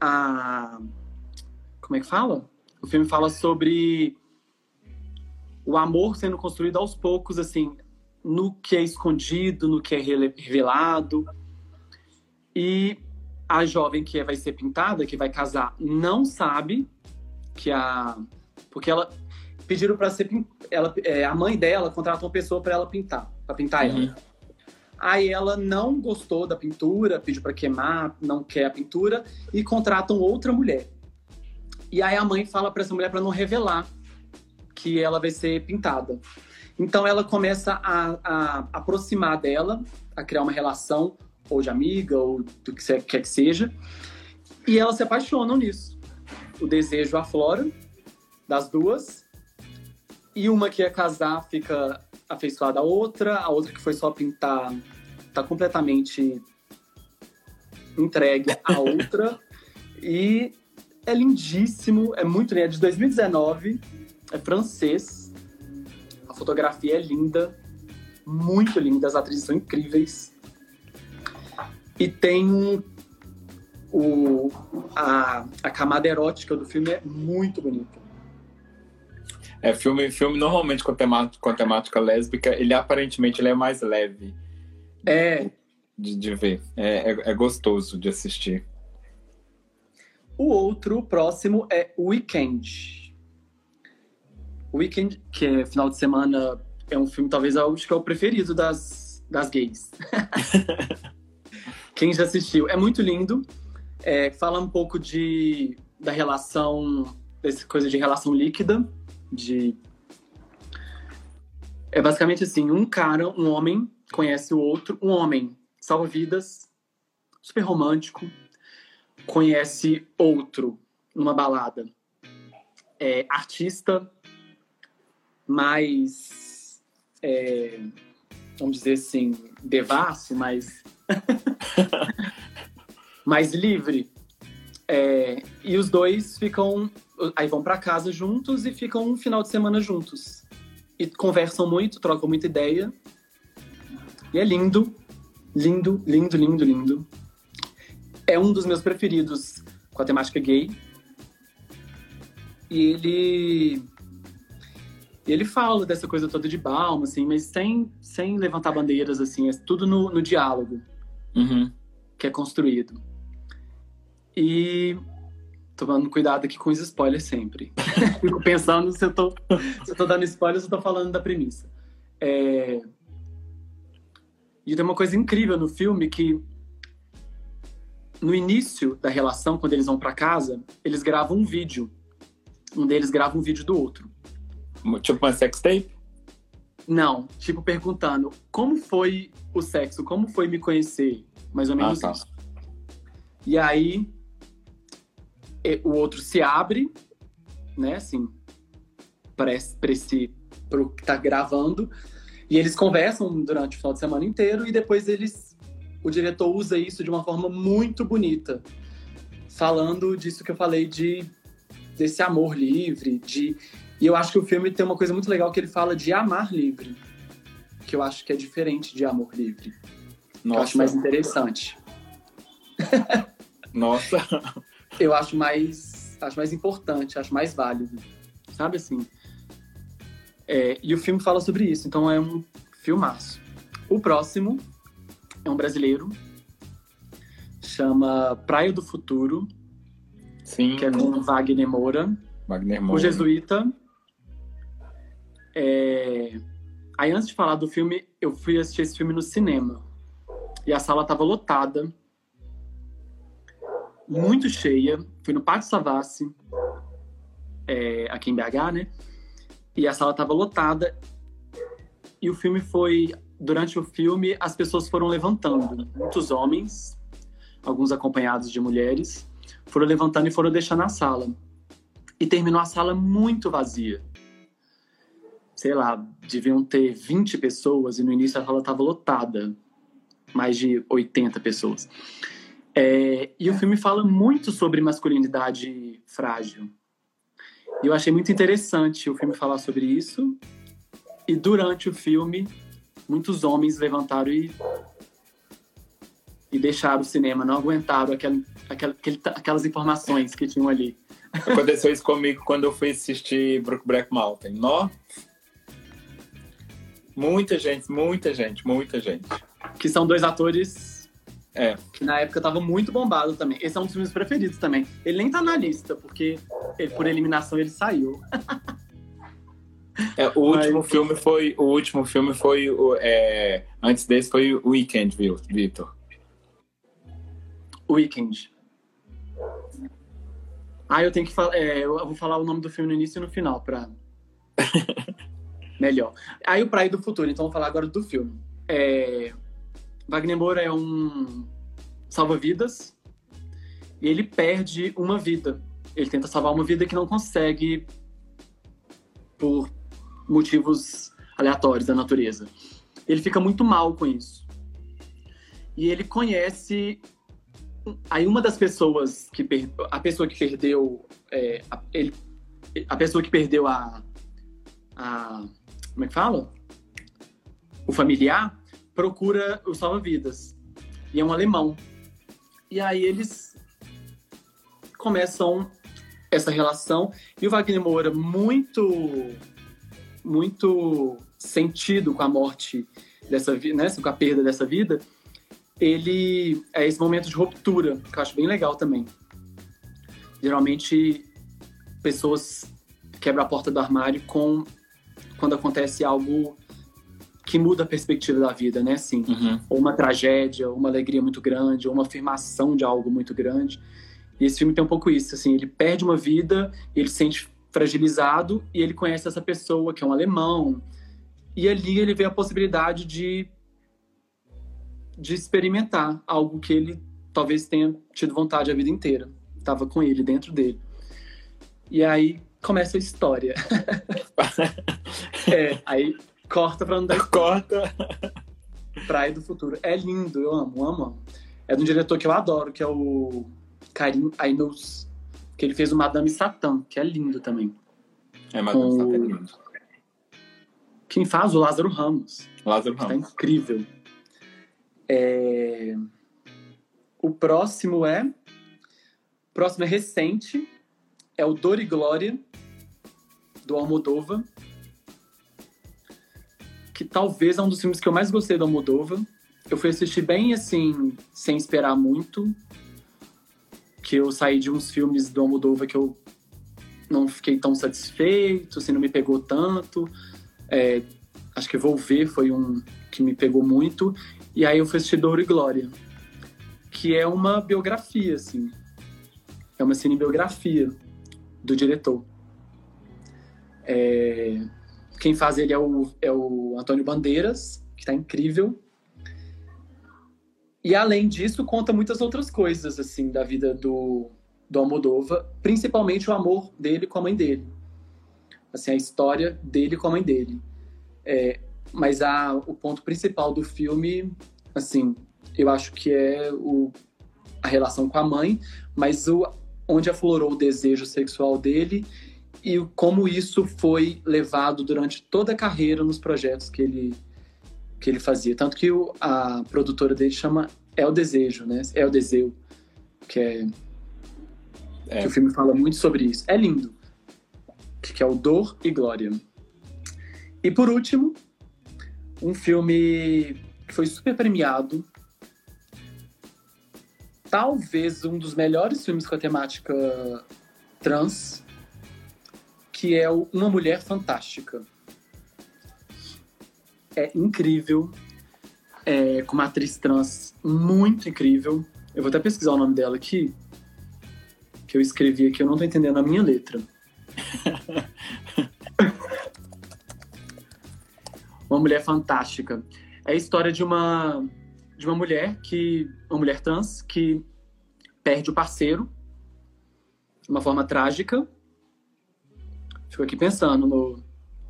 Speaker 3: a como é que fala? O filme fala sobre o amor sendo construído aos poucos, assim, no que é escondido, no que é revelado. E a jovem que vai ser pintada, que vai casar, não sabe que a. Porque ela. Pediram para ser. Ela, é, a mãe dela contratou uma pessoa para ela pintar, para pintar uhum. ela. Aí ela não gostou da pintura, pediu para queimar, não quer a pintura e contratam outra mulher. E aí a mãe fala para essa mulher para não revelar que ela vai ser pintada. Então ela começa a, a aproximar dela, a criar uma relação, ou de amiga, ou do que quer que seja, e elas se apaixonam nisso. O desejo aflora das duas, e uma que ia casar fica afeiçoada à outra, a outra que foi só pintar tá completamente entregue à outra. e é lindíssimo, é muito lindo, é de 2019, é francês a fotografia é linda, muito linda, as atrizes são incríveis. E tem o, a, a camada erótica do filme é muito bonita.
Speaker 2: É, filme, filme normalmente com temática, com temática lésbica, ele aparentemente ele é mais leve.
Speaker 3: É.
Speaker 2: De, de ver. É, é, é gostoso de assistir.
Speaker 3: O outro, o próximo, é Weekend. Weekend, que é final de semana, é um filme, talvez, acho que é o preferido das, das gays. Quem já assistiu? É muito lindo. É, fala um pouco de, da relação, dessa coisa de relação líquida, de É basicamente assim: um cara, um homem, conhece o outro, um homem salva vidas, super romântico, conhece outro numa balada, é, artista, mais, é, vamos dizer assim, devasso, mais, mais livre. É, e os dois ficam, aí vão para casa juntos e ficam um final de semana juntos. E conversam muito, trocam muita ideia. E é lindo, lindo, lindo, lindo, lindo. É um dos meus preferidos com a temática gay. E ele ele fala dessa coisa toda de Balma, assim, mas sem, sem levantar bandeiras, assim, é tudo no, no diálogo
Speaker 2: Uhum.
Speaker 3: que é construído. E tomando cuidado aqui com os spoilers sempre. Fico pensando se eu, tô, se eu tô dando spoilers ou tô falando da premissa. É... E tem uma coisa incrível no filme que no início da relação, quando eles vão para casa, eles gravam um vídeo. Um deles grava um vídeo do outro.
Speaker 2: Tipo uma sextape?
Speaker 3: Não, tipo perguntando como foi o sexo, como foi me conhecer, mais ou menos
Speaker 2: Ah, tá.
Speaker 3: isso. E aí o outro se abre, né, assim, para esse pro que tá gravando, e eles conversam durante o final de semana inteiro e depois eles o diretor usa isso de uma forma muito bonita, falando disso que eu falei de desse amor livre, de e eu acho que o filme tem uma coisa muito legal que ele fala de amar livre, que eu acho que é diferente de amor livre. que Eu acho mais interessante.
Speaker 2: Nossa.
Speaker 3: Eu acho mais, acho mais importante, acho mais válido, sabe assim? É, e o filme fala sobre isso, então é um filmaço. O próximo é um brasileiro, chama Praia do Futuro,
Speaker 2: Sim.
Speaker 3: que é com Wagner Moura.
Speaker 2: Wagner
Speaker 3: O
Speaker 2: Moura.
Speaker 3: Jesuíta. É... Aí, antes de falar do filme, eu fui assistir esse filme no cinema. E a sala tava lotada. Muito cheia. Fui no Pátio Savassi, é, aqui em BH, né? E a sala tava lotada. E o filme foi... Durante o filme, as pessoas foram levantando. Muitos homens, alguns acompanhados de mulheres, foram levantando e foram deixando a sala e terminou a sala muito vazia. Sei lá, deviam ter 20 pessoas e no início a sala estava lotada. Mais de 80 pessoas. É, e o filme fala muito sobre masculinidade frágil. E eu achei muito interessante o filme falar sobre isso. E durante o filme, muitos homens levantaram e, e deixaram o cinema, não aguentaram aquela, aquela, aquele- aquelas informações que tinham ali.
Speaker 2: Aconteceu isso comigo quando eu fui assistir Brokeback Mountain. Nó. Muita gente, muita gente, muita gente.
Speaker 3: que são dois atores
Speaker 2: É.
Speaker 3: que na época estavam muito bombados também. Esse é um dos meus preferidos também. Ele nem tá na lista, porque ele, por eliminação ele saiu.
Speaker 2: É, o último
Speaker 3: Mas-
Speaker 2: filme foi. O último filme foi. é, antes desse foi o Weekend, viu, Vitor?
Speaker 3: Weekend. Ah, eu tenho que falar. é, eu vou falar o nome do filme no início e no final, pra. Melhor. Aí o Praia do Futuro, então vou falar agora do filme. É, Wagner Moura é um salva-vidas e ele perde uma vida. Ele tenta salvar uma vida que não consegue por motivos aleatórios da natureza. Ele fica muito mal com isso. E ele conhece aí uma das pessoas que per... a pessoa que perdeu é, a, ele... a pessoa que perdeu a... a como é que fala o familiar procura o salva-vidas. E é um alemão. E aí eles começam essa relação. E o Wagner Moura muito muito sentido com a morte dessa vida, né, com a perda dessa vida, ele é esse momento de ruptura, que eu acho bem legal também. Geralmente pessoas quebram a porta do armário com quando acontece algo que muda a perspectiva da vida, né? Assim,
Speaker 2: Uhum.
Speaker 3: ou uma tragédia, ou uma alegria muito grande, ou uma afirmação de algo muito grande. E esse filme tem um pouco isso, assim, ele perde uma vida, ele se sente fragilizado e ele conhece essa pessoa que é um alemão E ali ele vê a possibilidade de, de experimentar algo que ele talvez tenha tido vontade a vida inteira. Tava com ele, dentro dele. E aí começa a história. é, aí corta pra não dar
Speaker 2: Corta.
Speaker 3: Praia do Futuro. É lindo, eu amo, amo, amo. É de um diretor que eu adoro, que é o Karim Ainous, que ele fez o Madame Satã, que é lindo também.
Speaker 2: É,
Speaker 3: Com-
Speaker 2: não tá lindo.
Speaker 3: Quem faz o Lázaro Ramos.
Speaker 2: Lázaro
Speaker 3: Tá
Speaker 2: Ramos.
Speaker 3: incrível. É, O próximo é. O próximo é recente. É o Dor e Glória, do Almodova. Talvez é um dos filmes que eu mais gostei do Almodova. Eu fui assistir bem assim, sem esperar muito. Que eu saí de uns filmes do Almodova que eu não fiquei tão satisfeito, assim, não me pegou tanto. É, acho que Vou Ver foi um que me pegou muito. E aí eu fui assistir Douro e Glória, que é uma biografia, assim. É uma cinebiografia do diretor. É, Quem faz ele é o, é o Antônio Bandeiras, que tá incrível. E além disso, conta muitas outras coisas, assim, da vida do, do Almodova, principalmente o amor dele com a mãe dele. Assim, a história dele com a mãe dele. É, mas a, o ponto principal do filme, assim, eu acho que é o, a relação com a mãe, mas o, onde aflorou o desejo sexual dele e como isso foi levado durante toda a carreira nos projetos que ele, que ele fazia. Tanto que o- a produtora dele chama É o Desejo, né? É o Deseu, que é,
Speaker 2: É.
Speaker 3: que o filme fala muito sobre isso. É lindo. Que é o Dor e Glória. E por último, um filme que foi super premiado. Talvez um dos melhores filmes com a temática trans, que é o Uma Mulher Fantástica. É incrível, é, com uma atriz trans muito incrível. Eu vou até pesquisar o nome dela aqui, que eu escrevi aqui, eu não tô entendendo a minha letra. uma mulher fantástica. É a história de uma de uma mulher que uma mulher trans que perde o parceiro de uma forma trágica. Fico aqui pensando no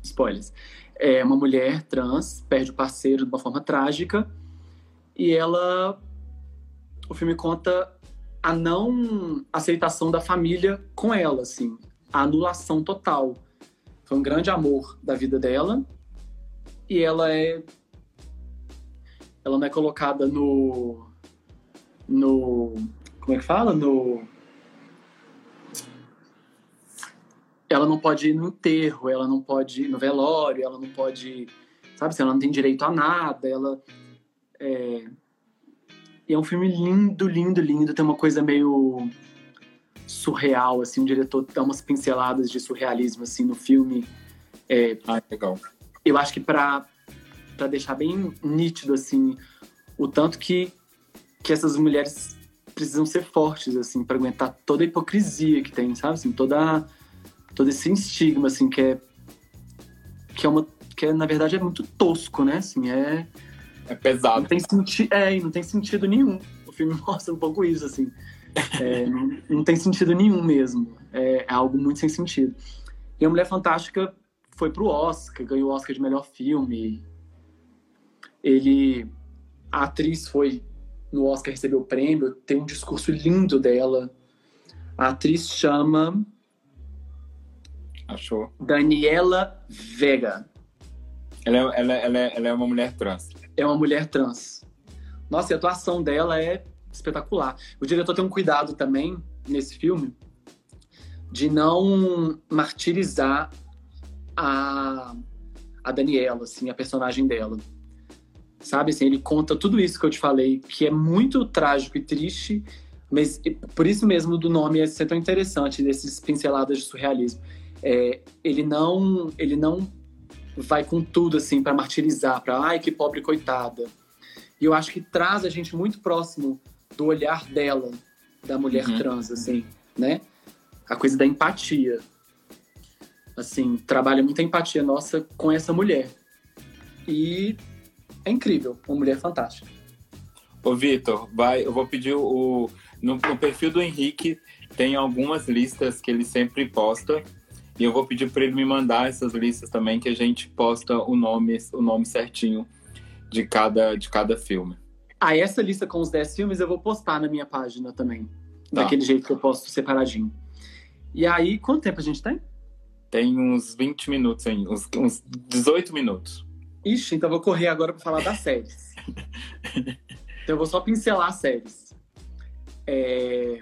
Speaker 3: spoilers. É uma mulher trans perde o parceiro de uma forma trágica e ela o filme conta a não aceitação da família com ela, assim, a anulação total. Foi um grande amor da vida dela e ela é ela não é colocada no no como é que fala no ela não pode ir no enterro ela não pode ir no velório ela não pode sabe assim, ela não tem direito a nada ela é e é um filme lindo lindo lindo tem uma coisa meio surreal assim o diretor dá umas pinceladas de surrealismo assim no filme é,
Speaker 2: Ah, legal.
Speaker 3: eu acho que para para deixar bem nítido assim o tanto que que essas mulheres precisam ser fortes assim para aguentar toda a hipocrisia que tem sabe assim toda todo esse estigma assim que é que é uma que é, na verdade é muito tosco né? Assim é
Speaker 2: É
Speaker 3: não
Speaker 2: pesado.
Speaker 3: tem sentido é não tem sentido nenhum. O filme mostra um pouco isso assim. É, não, não tem sentido nenhum mesmo. É, é algo muito sem sentido. E a Mulher Fantástica foi pro Oscar ganhou o Oscar de melhor filme. Ele a atriz foi no Oscar recebeu o prêmio. Tem um discurso lindo dela. A atriz chama
Speaker 2: Achou?
Speaker 3: Daniela Vega
Speaker 2: Ela é, ela, é- ela, é, ela é uma mulher trans.
Speaker 3: é uma mulher trans. Nossa, e a atuação dela é espetacular. O diretor tem um cuidado também nesse filme de não martirizar a, a Daniela, assim, a personagem dela. Sabe, assim, ele conta tudo isso que eu te falei, que é muito trágico e triste, mas por isso mesmo do nome é ser tão interessante, desses pinceladas de surrealismo. É, ele não, ele não vai com tudo assim para martirizar, para ai que pobre coitada. E eu acho que traz a gente muito próximo do olhar dela, da mulher
Speaker 2: Uhum.
Speaker 3: trans, assim, né? A coisa da empatia. Assim, trabalha muita empatia nossa com essa mulher. E é incrível, uma mulher fantástica.
Speaker 2: Ô, Vitor, vai, eu vou pedir o. No, no, perfil do Henrique tem algumas listas que ele sempre posta. E eu vou pedir para ele me mandar essas listas também, que a gente posta o nome, o nome certinho de cada, de cada filme.
Speaker 3: Ah, essa lista com os 10 filmes eu vou postar na minha página também. Tá. Daquele jeito que eu posto separadinho. E aí, quanto tempo a gente tem?
Speaker 2: Tem uns 20 minutos aí, uns, uns 18 minutos.
Speaker 3: Ixi, então vou correr agora para falar das séries. então eu vou só pincelar as séries. É...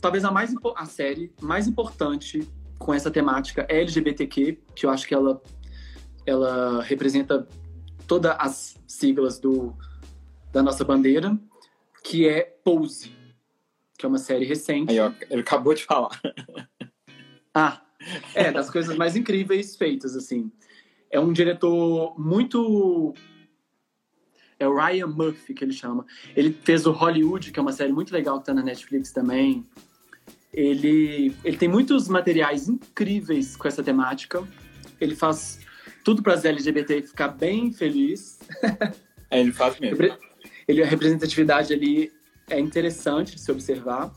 Speaker 3: Talvez a, mais, a série mais importante com essa temática LGBTQ, que eu acho que ela, ela representa todas as siglas do, da nossa bandeira, que é Pose, que é uma série recente.
Speaker 2: Aí, ó, ele acabou de falar.
Speaker 3: ah, é, das coisas mais incríveis feitas, assim. É um diretor muito. É o Ryan Murphy, que ele chama. Ele fez o Hollywood, que é uma série muito legal que tá na Netflix também. Ele, ele tem muitos materiais incríveis com essa temática. Ele faz tudo para as LGBT ficar bem feliz.
Speaker 2: É, ele faz mesmo.
Speaker 3: Ele, a representatividade ali é interessante de se observar.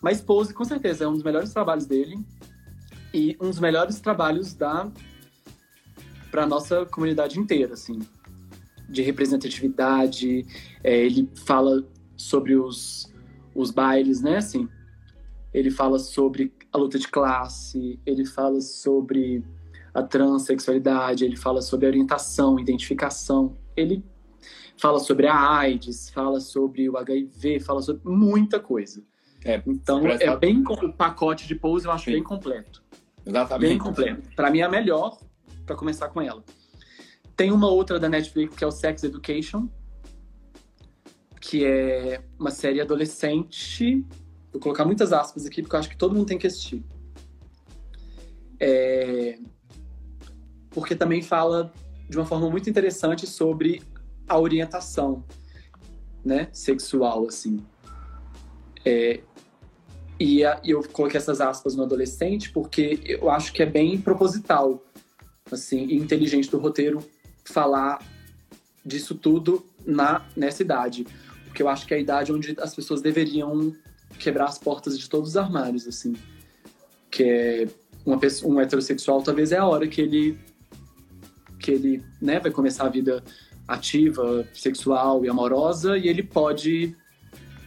Speaker 3: Mas Pose, com certeza, é um dos melhores trabalhos dele e um dos melhores trabalhos da para nossa comunidade inteira, assim, de representatividade. É, ele fala sobre os, os bailes, né, assim. Ele fala sobre a luta de classe. Ele fala sobre a transexualidade. Ele fala sobre a orientação, identificação. Ele fala sobre a AIDS, fala sobre o HIV, fala sobre muita coisa. É, então é bem o pacote de pose eu acho Sim. bem completo.
Speaker 2: Exatamente.
Speaker 3: Bem completo. Para mim é a melhor para começar com ela. Tem uma outra da Netflix que é o Sex Education, que é uma série adolescente. Vou colocar muitas aspas aqui porque eu acho que todo mundo tem que assistir. É... Porque também fala de uma forma muito interessante sobre a orientação, né, sexual, assim. É, e, a, e eu coloquei essas aspas no adolescente porque eu acho que é bem proposital, assim, e inteligente do roteiro falar disso tudo na nessa idade, porque eu acho que é a idade onde as pessoas deveriam quebrar as portas de todos os armários, assim, que é uma pessoa, um heterossexual talvez é a hora que ele que ele né, vai começar a vida ativa, sexual e amorosa e ele pode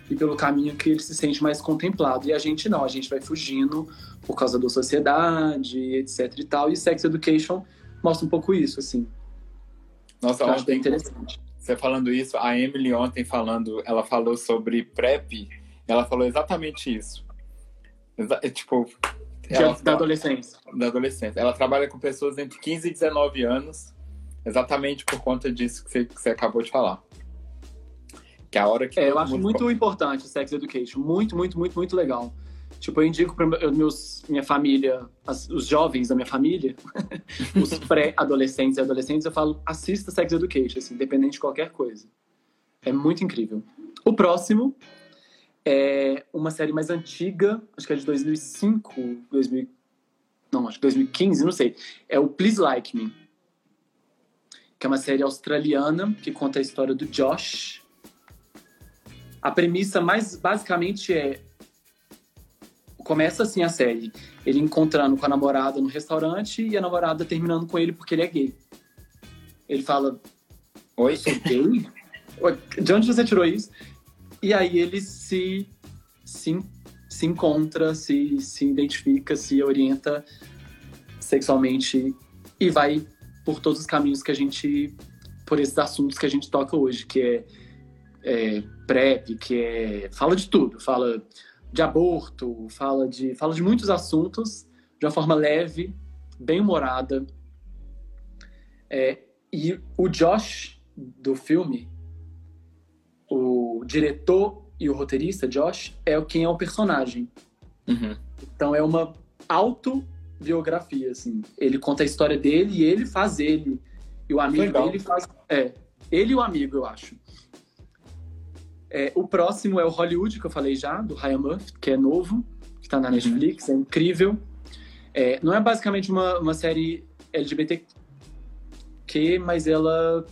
Speaker 3: e pelo caminho que ele se sente mais contemplado. E a gente não, a gente vai fugindo por causa da sociedade, etc e tal. E Sex Education mostra um pouco isso, assim.
Speaker 2: Nossa, eu acho bem interessante. Você falando isso, a Emily ontem falando, ela falou sobre PrEP, ela falou exatamente isso. Exa é, tipo,
Speaker 3: ela, da adolescência.
Speaker 2: Da adolescência. Ela trabalha com pessoas entre 15 e 19 anos, exatamente por conta disso que você, que você acabou de falar. Que é a hora que.
Speaker 3: É, eu acho muito pode... importante o Sex Education. Muito, muito, muito, muito legal. Tipo, eu indico para meus, minha família, as, os jovens da minha família, os pré-adolescentes e adolescentes, eu falo, assista Sex Education, assim, independente de qualquer coisa. É muito incrível. O próximo é uma série mais antiga, acho que é de 2005, 2000, não, acho que 2015, não sei. É o Please Like Me, que é uma série australiana que conta a história do Josh, a premissa mais basicamente é começa assim a série, ele encontrando com a namorada no restaurante e a namorada terminando com ele porque ele é gay. Ele fala: "Oi, sou gay? De onde você tirou isso?" E aí ele se se, se encontra, se se identifica, se orienta sexualmente e vai por todos os caminhos que a gente por esses assuntos que a gente toca hoje, que é é, PrEP, que é, fala de tudo, fala de aborto, fala de, fala de muitos assuntos de uma forma leve, bem humorada. É, e o Josh do filme, o diretor e o roteirista, Josh, é quem é o personagem.
Speaker 2: Uhum.
Speaker 3: Então é uma autobiografia, assim. Ele conta a história dele e ele faz ele. E o amigo Legal. dele faz. É, ele e o amigo, eu acho. É, o próximo é o Hollywood, que eu falei já, do Ryan Murphy, que é novo, que está na uhum. Netflix, é incrível. É, não é basicamente uma, uma série LGBT, quê, mas ela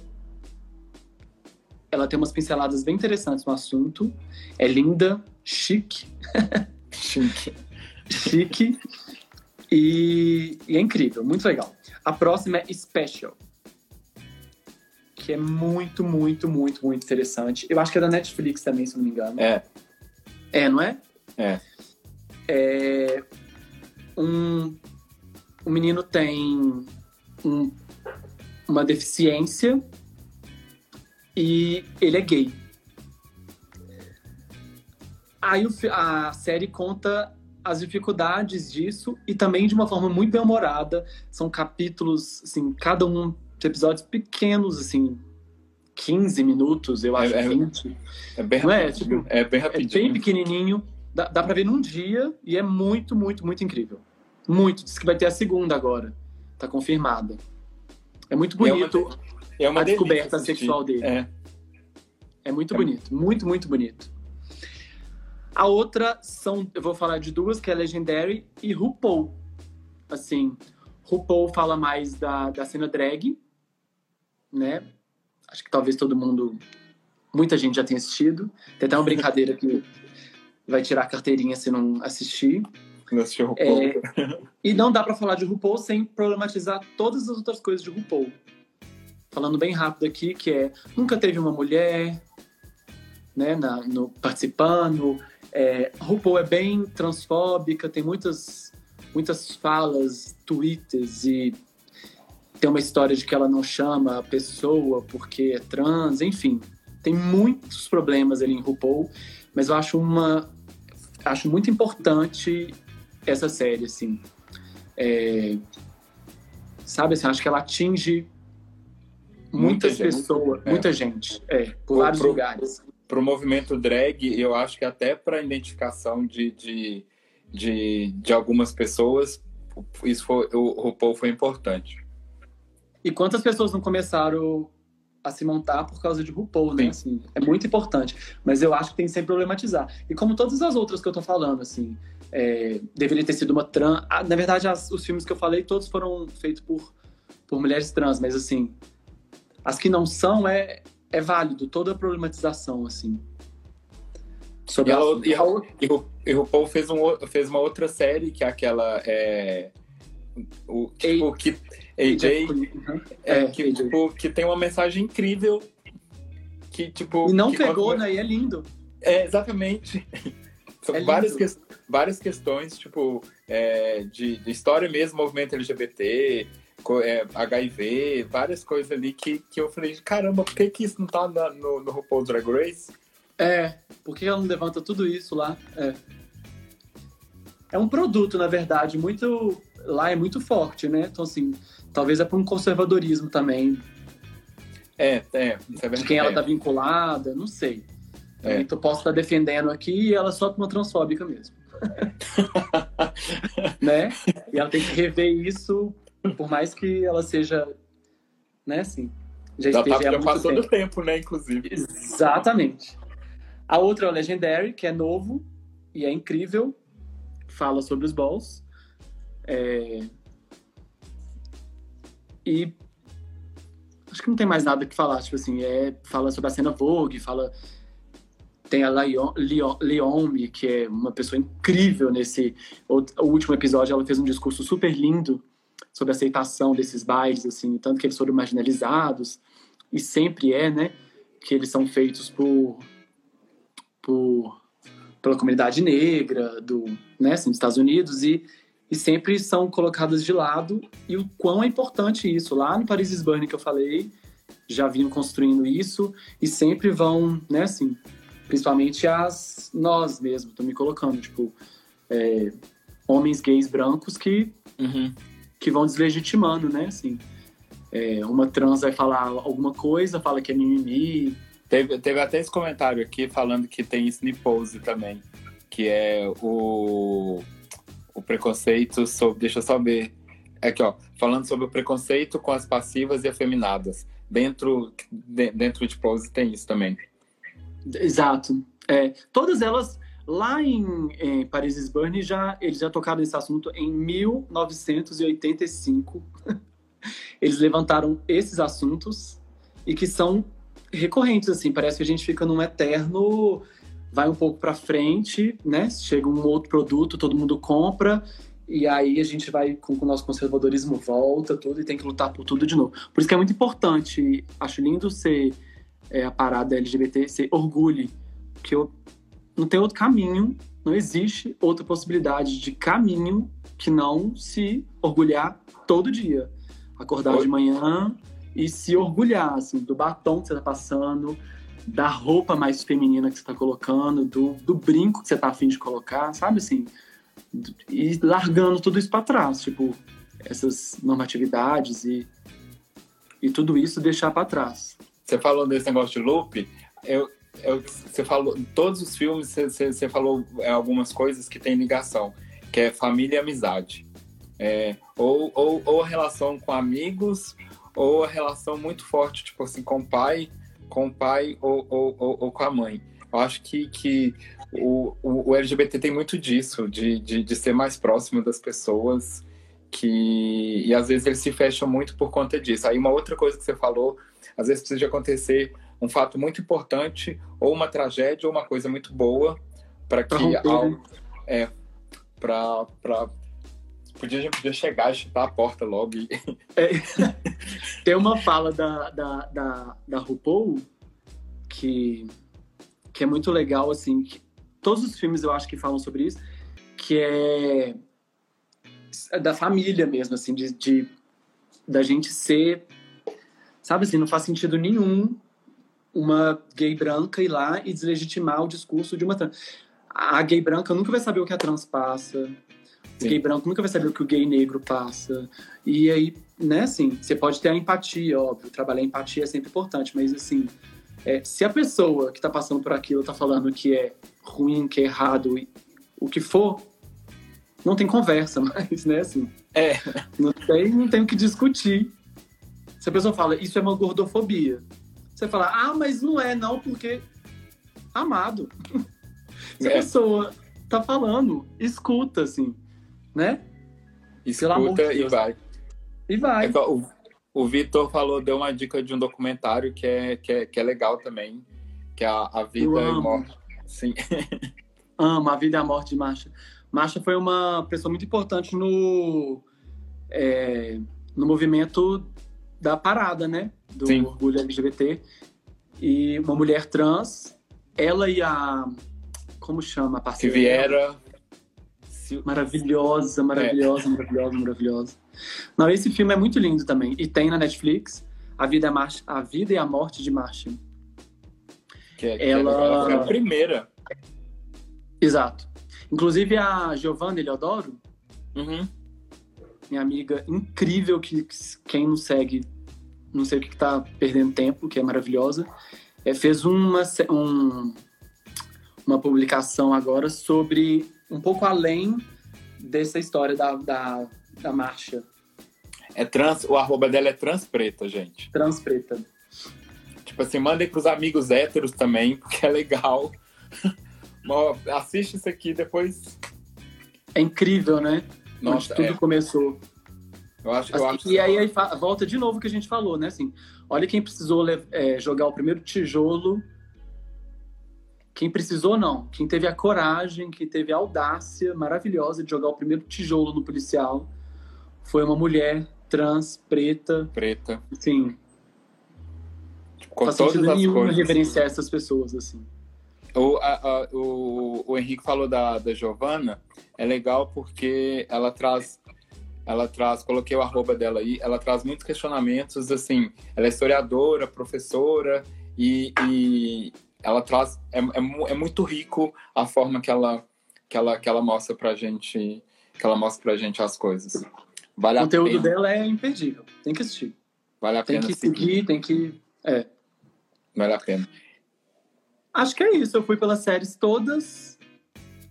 Speaker 3: ela tem umas pinceladas bem interessantes no assunto. É linda, chique.
Speaker 2: Chique.
Speaker 3: chique. E, e é incrível, muito legal. A próxima é Special. Que é muito, muito, muito, muito interessante. Eu acho que é da Netflix também, se não me engano.
Speaker 2: É,
Speaker 3: É, não é?
Speaker 2: é.
Speaker 3: É, um, um menino tem um- uma deficiência e ele é gay. Aí a série conta as dificuldades disso e também de uma forma muito bem humorada. São capítulos, assim, cada um de episódios pequenos, assim, 15 minutos, eu acho,
Speaker 2: É- é-
Speaker 3: 20.
Speaker 2: É bem
Speaker 3: Não é?
Speaker 2: rapidinho.
Speaker 3: Tipo,
Speaker 2: É bem
Speaker 3: É
Speaker 2: rapidinho.
Speaker 3: bem pequenininho, dá, dá pra ver num dia e é muito, muito, muito incrível. Muito. Diz que vai ter a segunda agora. Tá confirmada. É muito
Speaker 2: E é uma
Speaker 3: bonito.
Speaker 2: É uma
Speaker 3: a descoberta
Speaker 2: assistir.
Speaker 3: sexual dele.
Speaker 2: É.
Speaker 3: É muito
Speaker 2: É.
Speaker 3: bonito. Muito, muito bonito. A outra são, eu vou falar de duas, que é Legendary e RuPaul. Assim, RuPaul fala mais da, da cena drag, né? Acho que talvez todo mundo, muita gente já tenha assistido. Tem até uma brincadeira que vai tirar a carteirinha se não assistir.
Speaker 2: Não assisti o RuPaul.
Speaker 3: É, e não dá pra falar de RuPaul sem problematizar todas as outras coisas de RuPaul. Falando bem rápido aqui, que é nunca teve uma mulher né, na, no, participando. É, RuPaul é bem transfóbica, tem muitas, muitas falas, twitters e tem uma história de que ela não chama a pessoa porque é trans, enfim. Tem muitos problemas ali em RuPaul, mas eu acho uma acho muito importante essa série, assim. É, sabe assim, acho que ela atinge
Speaker 2: Muita
Speaker 3: muitas
Speaker 2: gente.
Speaker 3: pessoas,
Speaker 2: É.
Speaker 3: muita gente, é, por vários
Speaker 2: pro-
Speaker 3: lugares.
Speaker 2: Pro movimento drag, eu acho que até pra identificação de, de, de, de algumas pessoas, isso foi, o RuPaul foi importante.
Speaker 3: E quantas pessoas não começaram a se montar por causa de RuPaul, né?
Speaker 2: Sim.
Speaker 3: Assim, é muito importante. Mas eu acho que tem que sempre problematizar. E como todas as outras que eu tô falando, assim, é, deveria ter sido uma trans. Ah, na verdade, as- os filmes que eu falei, todos foram feitos por, por mulheres trans, mas assim, as que não são, é, é válido toda a problematização, assim. Sobre
Speaker 2: E
Speaker 3: a,
Speaker 2: e a- E o, e o RuPaul fez, um, fez uma outra série, que é aquela. É, o, tipo, que, AJ,
Speaker 3: Uhum.
Speaker 2: é,
Speaker 3: É,
Speaker 2: que,
Speaker 3: AJ.
Speaker 2: tipo, que tem uma mensagem incrível. Que, tipo,
Speaker 3: E não
Speaker 2: que
Speaker 3: pegou,
Speaker 2: quando-
Speaker 3: né? E é lindo.
Speaker 2: É, exatamente. São
Speaker 3: É
Speaker 2: várias, ques- várias questões, tipo, é, de, de história mesmo, movimento LGBT, é, HIV, várias coisas ali que, que eu falei, caramba, por que, que isso não tá na- no, no RuPaul Drag Race?
Speaker 3: É, por que ela não levanta tudo isso lá? É. É um produto, na verdade, muito. Lá é muito forte, né? Então, assim, talvez é por um conservadorismo também,
Speaker 2: É, é, é
Speaker 3: de quem ela tá
Speaker 2: é.
Speaker 3: vinculada, não sei.
Speaker 2: É.
Speaker 3: Então, posso estar defendendo aqui e ela só uma transfóbica mesmo. né? E ela tem que rever isso, por mais que ela seja, né, assim, já
Speaker 2: tá,
Speaker 3: esteja
Speaker 2: já passou
Speaker 3: tempo.
Speaker 2: do tempo, né, inclusive.
Speaker 3: Exatamente. A outra é o Legendary, que é novo e é incrível. Fala sobre os balls. É... E acho que não tem mais nada que falar. Tipo assim, é... fala sobre a cena Vogue, fala. Tem a Leomi, que é uma pessoa incrível nesse. O último episódio, ela fez um discurso super lindo sobre a aceitação desses bailes, assim, tanto que eles foram marginalizados, e sempre é, né? Que eles são feitos por. por pela comunidade negra do, né, assim, dos Estados Unidos e, e sempre são colocadas de lado e o quão é importante isso. Lá no Paris is Burning que eu falei, já vinham construindo isso e sempre vão, né, assim, principalmente as nós mesmo, tô me colocando, tipo, é, homens gays brancos que,
Speaker 2: Uhum.
Speaker 3: Que vão deslegitimando, né, assim. É, uma trans vai falar alguma coisa, fala que é mimimi,
Speaker 2: Teve, teve até esse comentário aqui falando que tem snipose também, que é o, o preconceito sobre. Deixa eu só ver. Aqui, ó. Falando sobre o preconceito com as passivas e afeminadas. Dentro, de- dentro de pose tem isso também.
Speaker 3: Exato. É, todas elas, lá em, em Paris is Burning, já, eles já tocaram nesse assunto em 1985. eles levantaram esses assuntos e que são recorrentes, assim. Parece que a gente fica num eterno. Vai um pouco para frente, né? Chega um outro produto, todo mundo compra, e aí a gente vai com, com o nosso conservadorismo volta tudo e tem que lutar por tudo de novo. Por isso que é muito importante, acho lindo ser é, a parada LGBT, ser orgulho, que eu não tem outro caminho, não existe outra possibilidade de caminho que não se orgulhar todo dia. Acordar Oi. de manhã e se orgulhar, assim, do batom que você tá passando, da roupa mais feminina que você tá colocando, do, do brinco que você tá afim de colocar, sabe, assim? E largando tudo isso para trás, tipo, essas normatividades e, e tudo isso deixar para trás.
Speaker 2: Você falou desse negócio de loop, eu, eu, você falou, em todos os filmes você, falou é, algumas coisas que têm ligação, que é família e amizade. É, ou, ou, ou relação com amigos, ou a relação muito forte, tipo assim, com o pai, com o pai ou, ou, ou, ou com a mãe. Eu acho que, que o, o, LGBT tem muito disso, de, de, de, ser mais próximo das pessoas, que e às vezes eles se fecham muito por conta disso. Aí uma outra coisa que você falou, às vezes precisa de acontecer um fato muito importante, ou uma tragédia, ou uma coisa muito boa, para que algo, né? é, para Podia, a gente podia chegar e chutar a porta logo. E...
Speaker 3: É, tem uma fala da, da, da, da RuPaul que, que é muito legal, assim. Que todos os filmes eu acho que falam sobre isso, que é da família mesmo, assim, de, de da gente ser. Sabe assim, não faz sentido nenhum uma gay branca ir lá e deslegitimar o discurso de uma trans. A gay branca nunca vai saber o que a trans passa Sim. gay branco nunca vai saber o que o gay negro passa. E aí, né, assim, você pode ter a empatia, óbvio, trabalhar a empatia é sempre importante, mas assim, é, se a pessoa que tá passando por aquilo tá falando que é ruim, que é errado, o que for, não tem conversa mais, né, assim.
Speaker 2: É.
Speaker 3: Não tem, não tem o que discutir. Se a pessoa fala, isso é uma gordofobia, você fala, ah, mas não é, não, porque. Amado. Se a é. pessoa tá falando, escuta, assim né?
Speaker 2: Escuta e vai.
Speaker 3: E vai.
Speaker 2: É, o, o Vitor falou, deu uma dica de um documentário que é, que é, que é legal também, que é a, a Vida e Morte. Sim.
Speaker 3: Amo a Vida e a Morte de Marcha. Marcha foi uma pessoa muito importante no, é, no movimento da parada, né? Do Sim. orgulho LGBT. E uma mulher trans, ela e a. Como chama a parceira?
Speaker 2: Riviera.
Speaker 3: Maravilhosa, maravilhosa, é. maravilhosa, maravilhosa. Não, esse filme é muito lindo também. E tem na Netflix A Vida, a, a, Vida e a Morte de Martian.
Speaker 2: Que é, ela... Que ela foi a primeira.
Speaker 3: Exato. Inclusive a Giovanna Eleodoro,
Speaker 2: uhum.
Speaker 3: Minha amiga incrível, que, quem não segue, não sei o que, está perdendo tempo, que é maravilhosa, é, fez uma, um, uma publicação agora sobre um pouco além dessa história da, da, da marcha.
Speaker 2: É trans, o arroba dela é transpreta, gente.
Speaker 3: Transpreta.
Speaker 2: Tipo assim, mandem pros amigos héteros também, porque é legal. Assiste isso aqui depois.
Speaker 3: É incrível, né? Nossa, Onde tudo é. começou.
Speaker 2: Eu acho, assim, eu acho
Speaker 3: e aí, aí, volta de novo o que a gente falou, né? Assim, olha quem precisou é, jogar o primeiro tijolo quem precisou, não. Quem teve a coragem, quem teve a audácia maravilhosa de jogar o primeiro tijolo no policial foi uma mulher trans, preta.
Speaker 2: Preta.
Speaker 3: Sim. Tipo, com Faz todas as nenhum reverenciar essas pessoas, assim.
Speaker 2: O, a, a, o, o Henrique falou da, da Giovana, é legal porque ela traz ela traz, coloquei o arroba dela aí, ela traz muitos questionamentos, assim, ela é historiadora, professora, e, e, ela traz é, é, é, muito rico a forma que ela que ela que ela mostra pra gente que ela mostra pra gente as coisas.
Speaker 3: Vale o conteúdo dela é imperdível tem que assistir.
Speaker 2: Vale a
Speaker 3: tem
Speaker 2: pena
Speaker 3: que seguir, seguir tem que é.
Speaker 2: Vale a pena
Speaker 3: acho que é isso. Eu fui pelas séries todas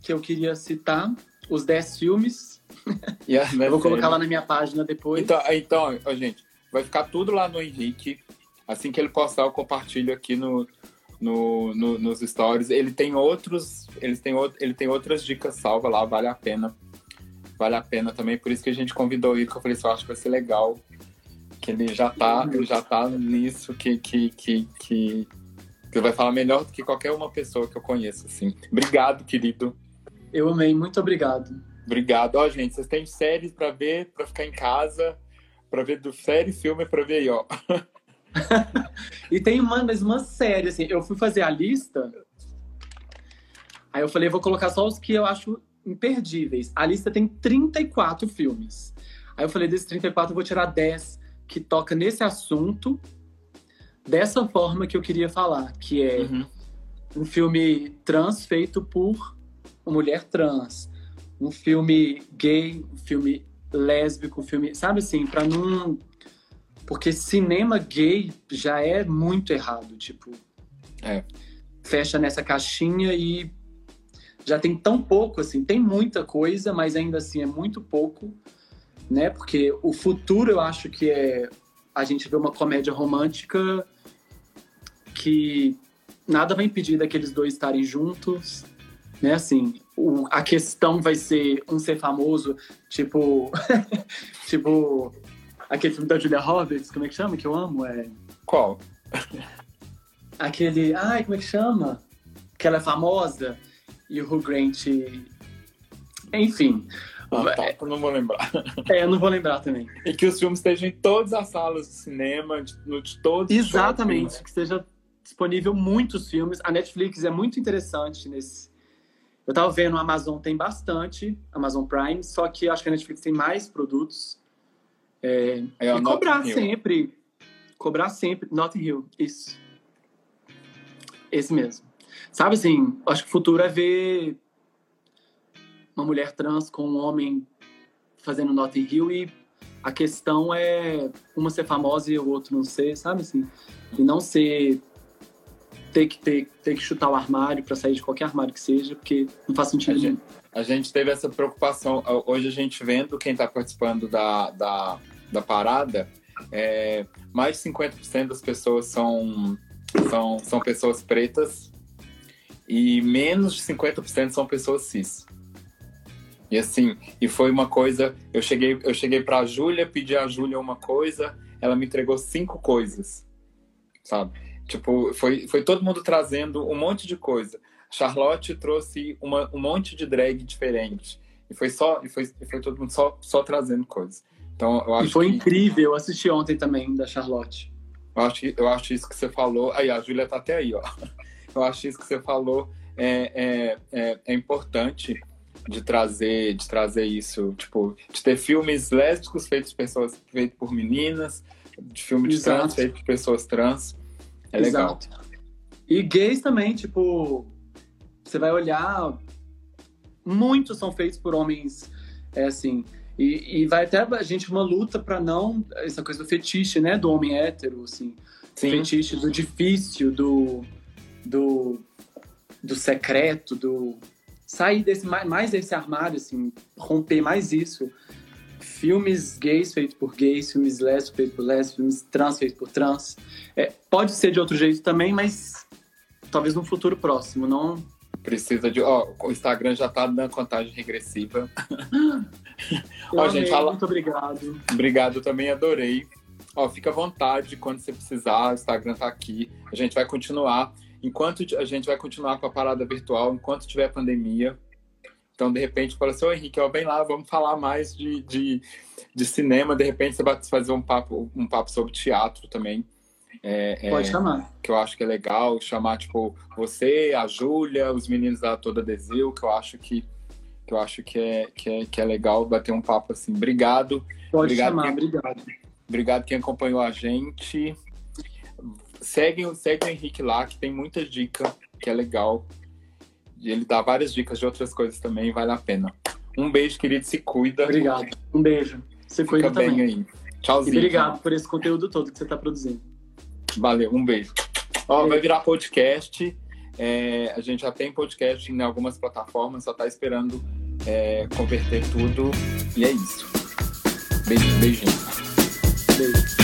Speaker 3: que eu queria citar. Os 10 filmes. Yeah, eu vou colocar lá na minha página depois.
Speaker 2: Então então gente vai ficar tudo lá no Henrique. Assim que ele postar eu compartilho aqui no no, no, nos stories. Ele tem outros, ele tem, ele tem outras dicas salva lá, vale a pena. Vale a pena também, por isso que a gente convidou ele, que eu falei assim, eu acho que vai ser legal Que ele já tá, ele já tá nisso que, que, que, que, que vai falar melhor do que qualquer uma pessoa que eu conheço, assim. Obrigado, querido.
Speaker 3: Eu amei, muito obrigado.
Speaker 2: Obrigado. Ó, gente, vocês têm séries para ver, para ficar em casa, para ver do série, filme, para ver aí, ó.
Speaker 3: e tem uma, mas uma série, assim, eu fui fazer a lista, aí eu falei, vou colocar só os que eu acho imperdíveis. A lista tem 34 filmes. Aí eu falei, desses 34 eu vou tirar 10 que toca nesse assunto dessa forma que eu queria falar, que é uhum. um filme trans feito por uma mulher trans, um filme gay, um filme lésbico, um filme, sabe assim, para não porque cinema gay já é muito errado, tipo,
Speaker 2: é.
Speaker 3: fecha nessa caixinha e já tem tão pouco assim, tem muita coisa, mas ainda assim é muito pouco, né? Porque o futuro eu acho que é a gente ver uma comédia romântica que nada vai impedir daqueles dois estarem juntos, né? Assim, o, a questão vai ser um ser famoso, tipo, tipo aquele filme da Julia Roberts, como é que chama? Que eu amo, é.
Speaker 2: Qual?
Speaker 3: Aquele, ai, como é que chama? Que ela é famosa e o Hugh Grant, enfim.
Speaker 2: Ah, tá, eu não vou lembrar.
Speaker 3: É, eu não vou lembrar também.
Speaker 2: E que os filmes estejam em todas as salas de cinema, de, de todos
Speaker 3: Exatamente, que esteja disponível muitos filmes. A Netflix é muito interessante nesse. Eu tava vendo, a Amazon tem bastante, Amazon Prime, só que acho que a Netflix tem mais produtos. É, é e cobrar sempre. Cobrar sempre. Notting Hill, isso. Esse mesmo. Sabe assim, acho que o futuro é ver uma mulher trans com um homem fazendo Notting Hill e a questão é uma ser famosa e o outro não ser, sabe assim? E não ser ter que ter, ter que chutar o armário para sair de qualquer armário que seja, porque não faz sentido
Speaker 2: nenhum. A gente teve essa preocupação. Hoje a gente vendo quem está participando da, da, da parada, é, mais de 50% das pessoas são, são, são pessoas pretas e menos de 50% são pessoas cis. E assim, e foi uma coisa, eu cheguei, eu cheguei para Júlia, pedi a Júlia uma coisa, ela me entregou cinco coisas. Sabe? Tipo, foi, foi todo mundo trazendo um monte de coisa. Charlotte trouxe uma, um monte de drag diferente. E foi só, e foi, e foi todo mundo só, só trazendo coisas. Então, eu acho
Speaker 3: e foi
Speaker 2: que...
Speaker 3: incrível, eu assisti ontem também da Charlotte.
Speaker 2: Eu acho, eu acho isso que você falou. Aí, a Júlia tá até aí, ó. Eu acho isso que você falou é, é, é, é importante de trazer, de trazer isso, tipo, de ter filmes lésbicos feitos por pessoas feitos por meninas, de filmes trans feitos por pessoas trans. É legal. Exato.
Speaker 3: E gays também, tipo, você vai olhar, muitos são feitos por homens, é assim, e, e vai até a gente uma luta para não essa coisa do fetiche, né, do homem hétero, assim, Sim. fetiche do difícil, do do do secreto, do sair desse mais desse armário, assim, romper mais isso filmes gays feitos por gays, filmes lésbicos feitos por lésbicos, filmes trans feitos por trans. É, pode ser de outro jeito também, mas talvez no futuro próximo, não.
Speaker 2: Precisa de. Ó, o Instagram já tá dando contagem regressiva. ó,
Speaker 3: gente, fala... Muito obrigado.
Speaker 2: Obrigado também, adorei. Ó, fica à vontade quando você precisar, o Instagram tá aqui. A gente vai continuar. Enquanto a gente vai continuar com a parada virtual, enquanto tiver pandemia, então, de repente, fala assim, ô Henrique, ó, vem lá, vamos falar mais de, de, de, cinema. De repente, você vai fazer um papo, um papo sobre teatro também.
Speaker 3: É, Pode é, chamar.
Speaker 2: Que eu acho que é legal. Chamar, tipo, você, a Júlia, os meninos da Toda Desil, que eu acho que, que, eu acho que, é, que, é, que é legal bater um papo assim. Obrigado.
Speaker 3: Pode
Speaker 2: obrigado
Speaker 3: chamar,
Speaker 2: quem,
Speaker 3: obrigado.
Speaker 2: Obrigado quem acompanhou a gente. Segue, segue o Henrique lá, que tem muita dica que é legal. E ele dá várias dicas de outras coisas também, vale a pena. Um beijo, querido, se cuida.
Speaker 3: Obrigado. Um beijo. Cuida
Speaker 2: Fica bem
Speaker 3: também.
Speaker 2: aí. Tchauzinho.
Speaker 3: E obrigado por esse conteúdo todo que você está produzindo.
Speaker 2: Valeu, um beijo. Ó, vai virar podcast. É, a gente já tem podcast em algumas plataformas, só está esperando é, converter tudo. E é isso. Beijo, beijinho.
Speaker 3: Beijo.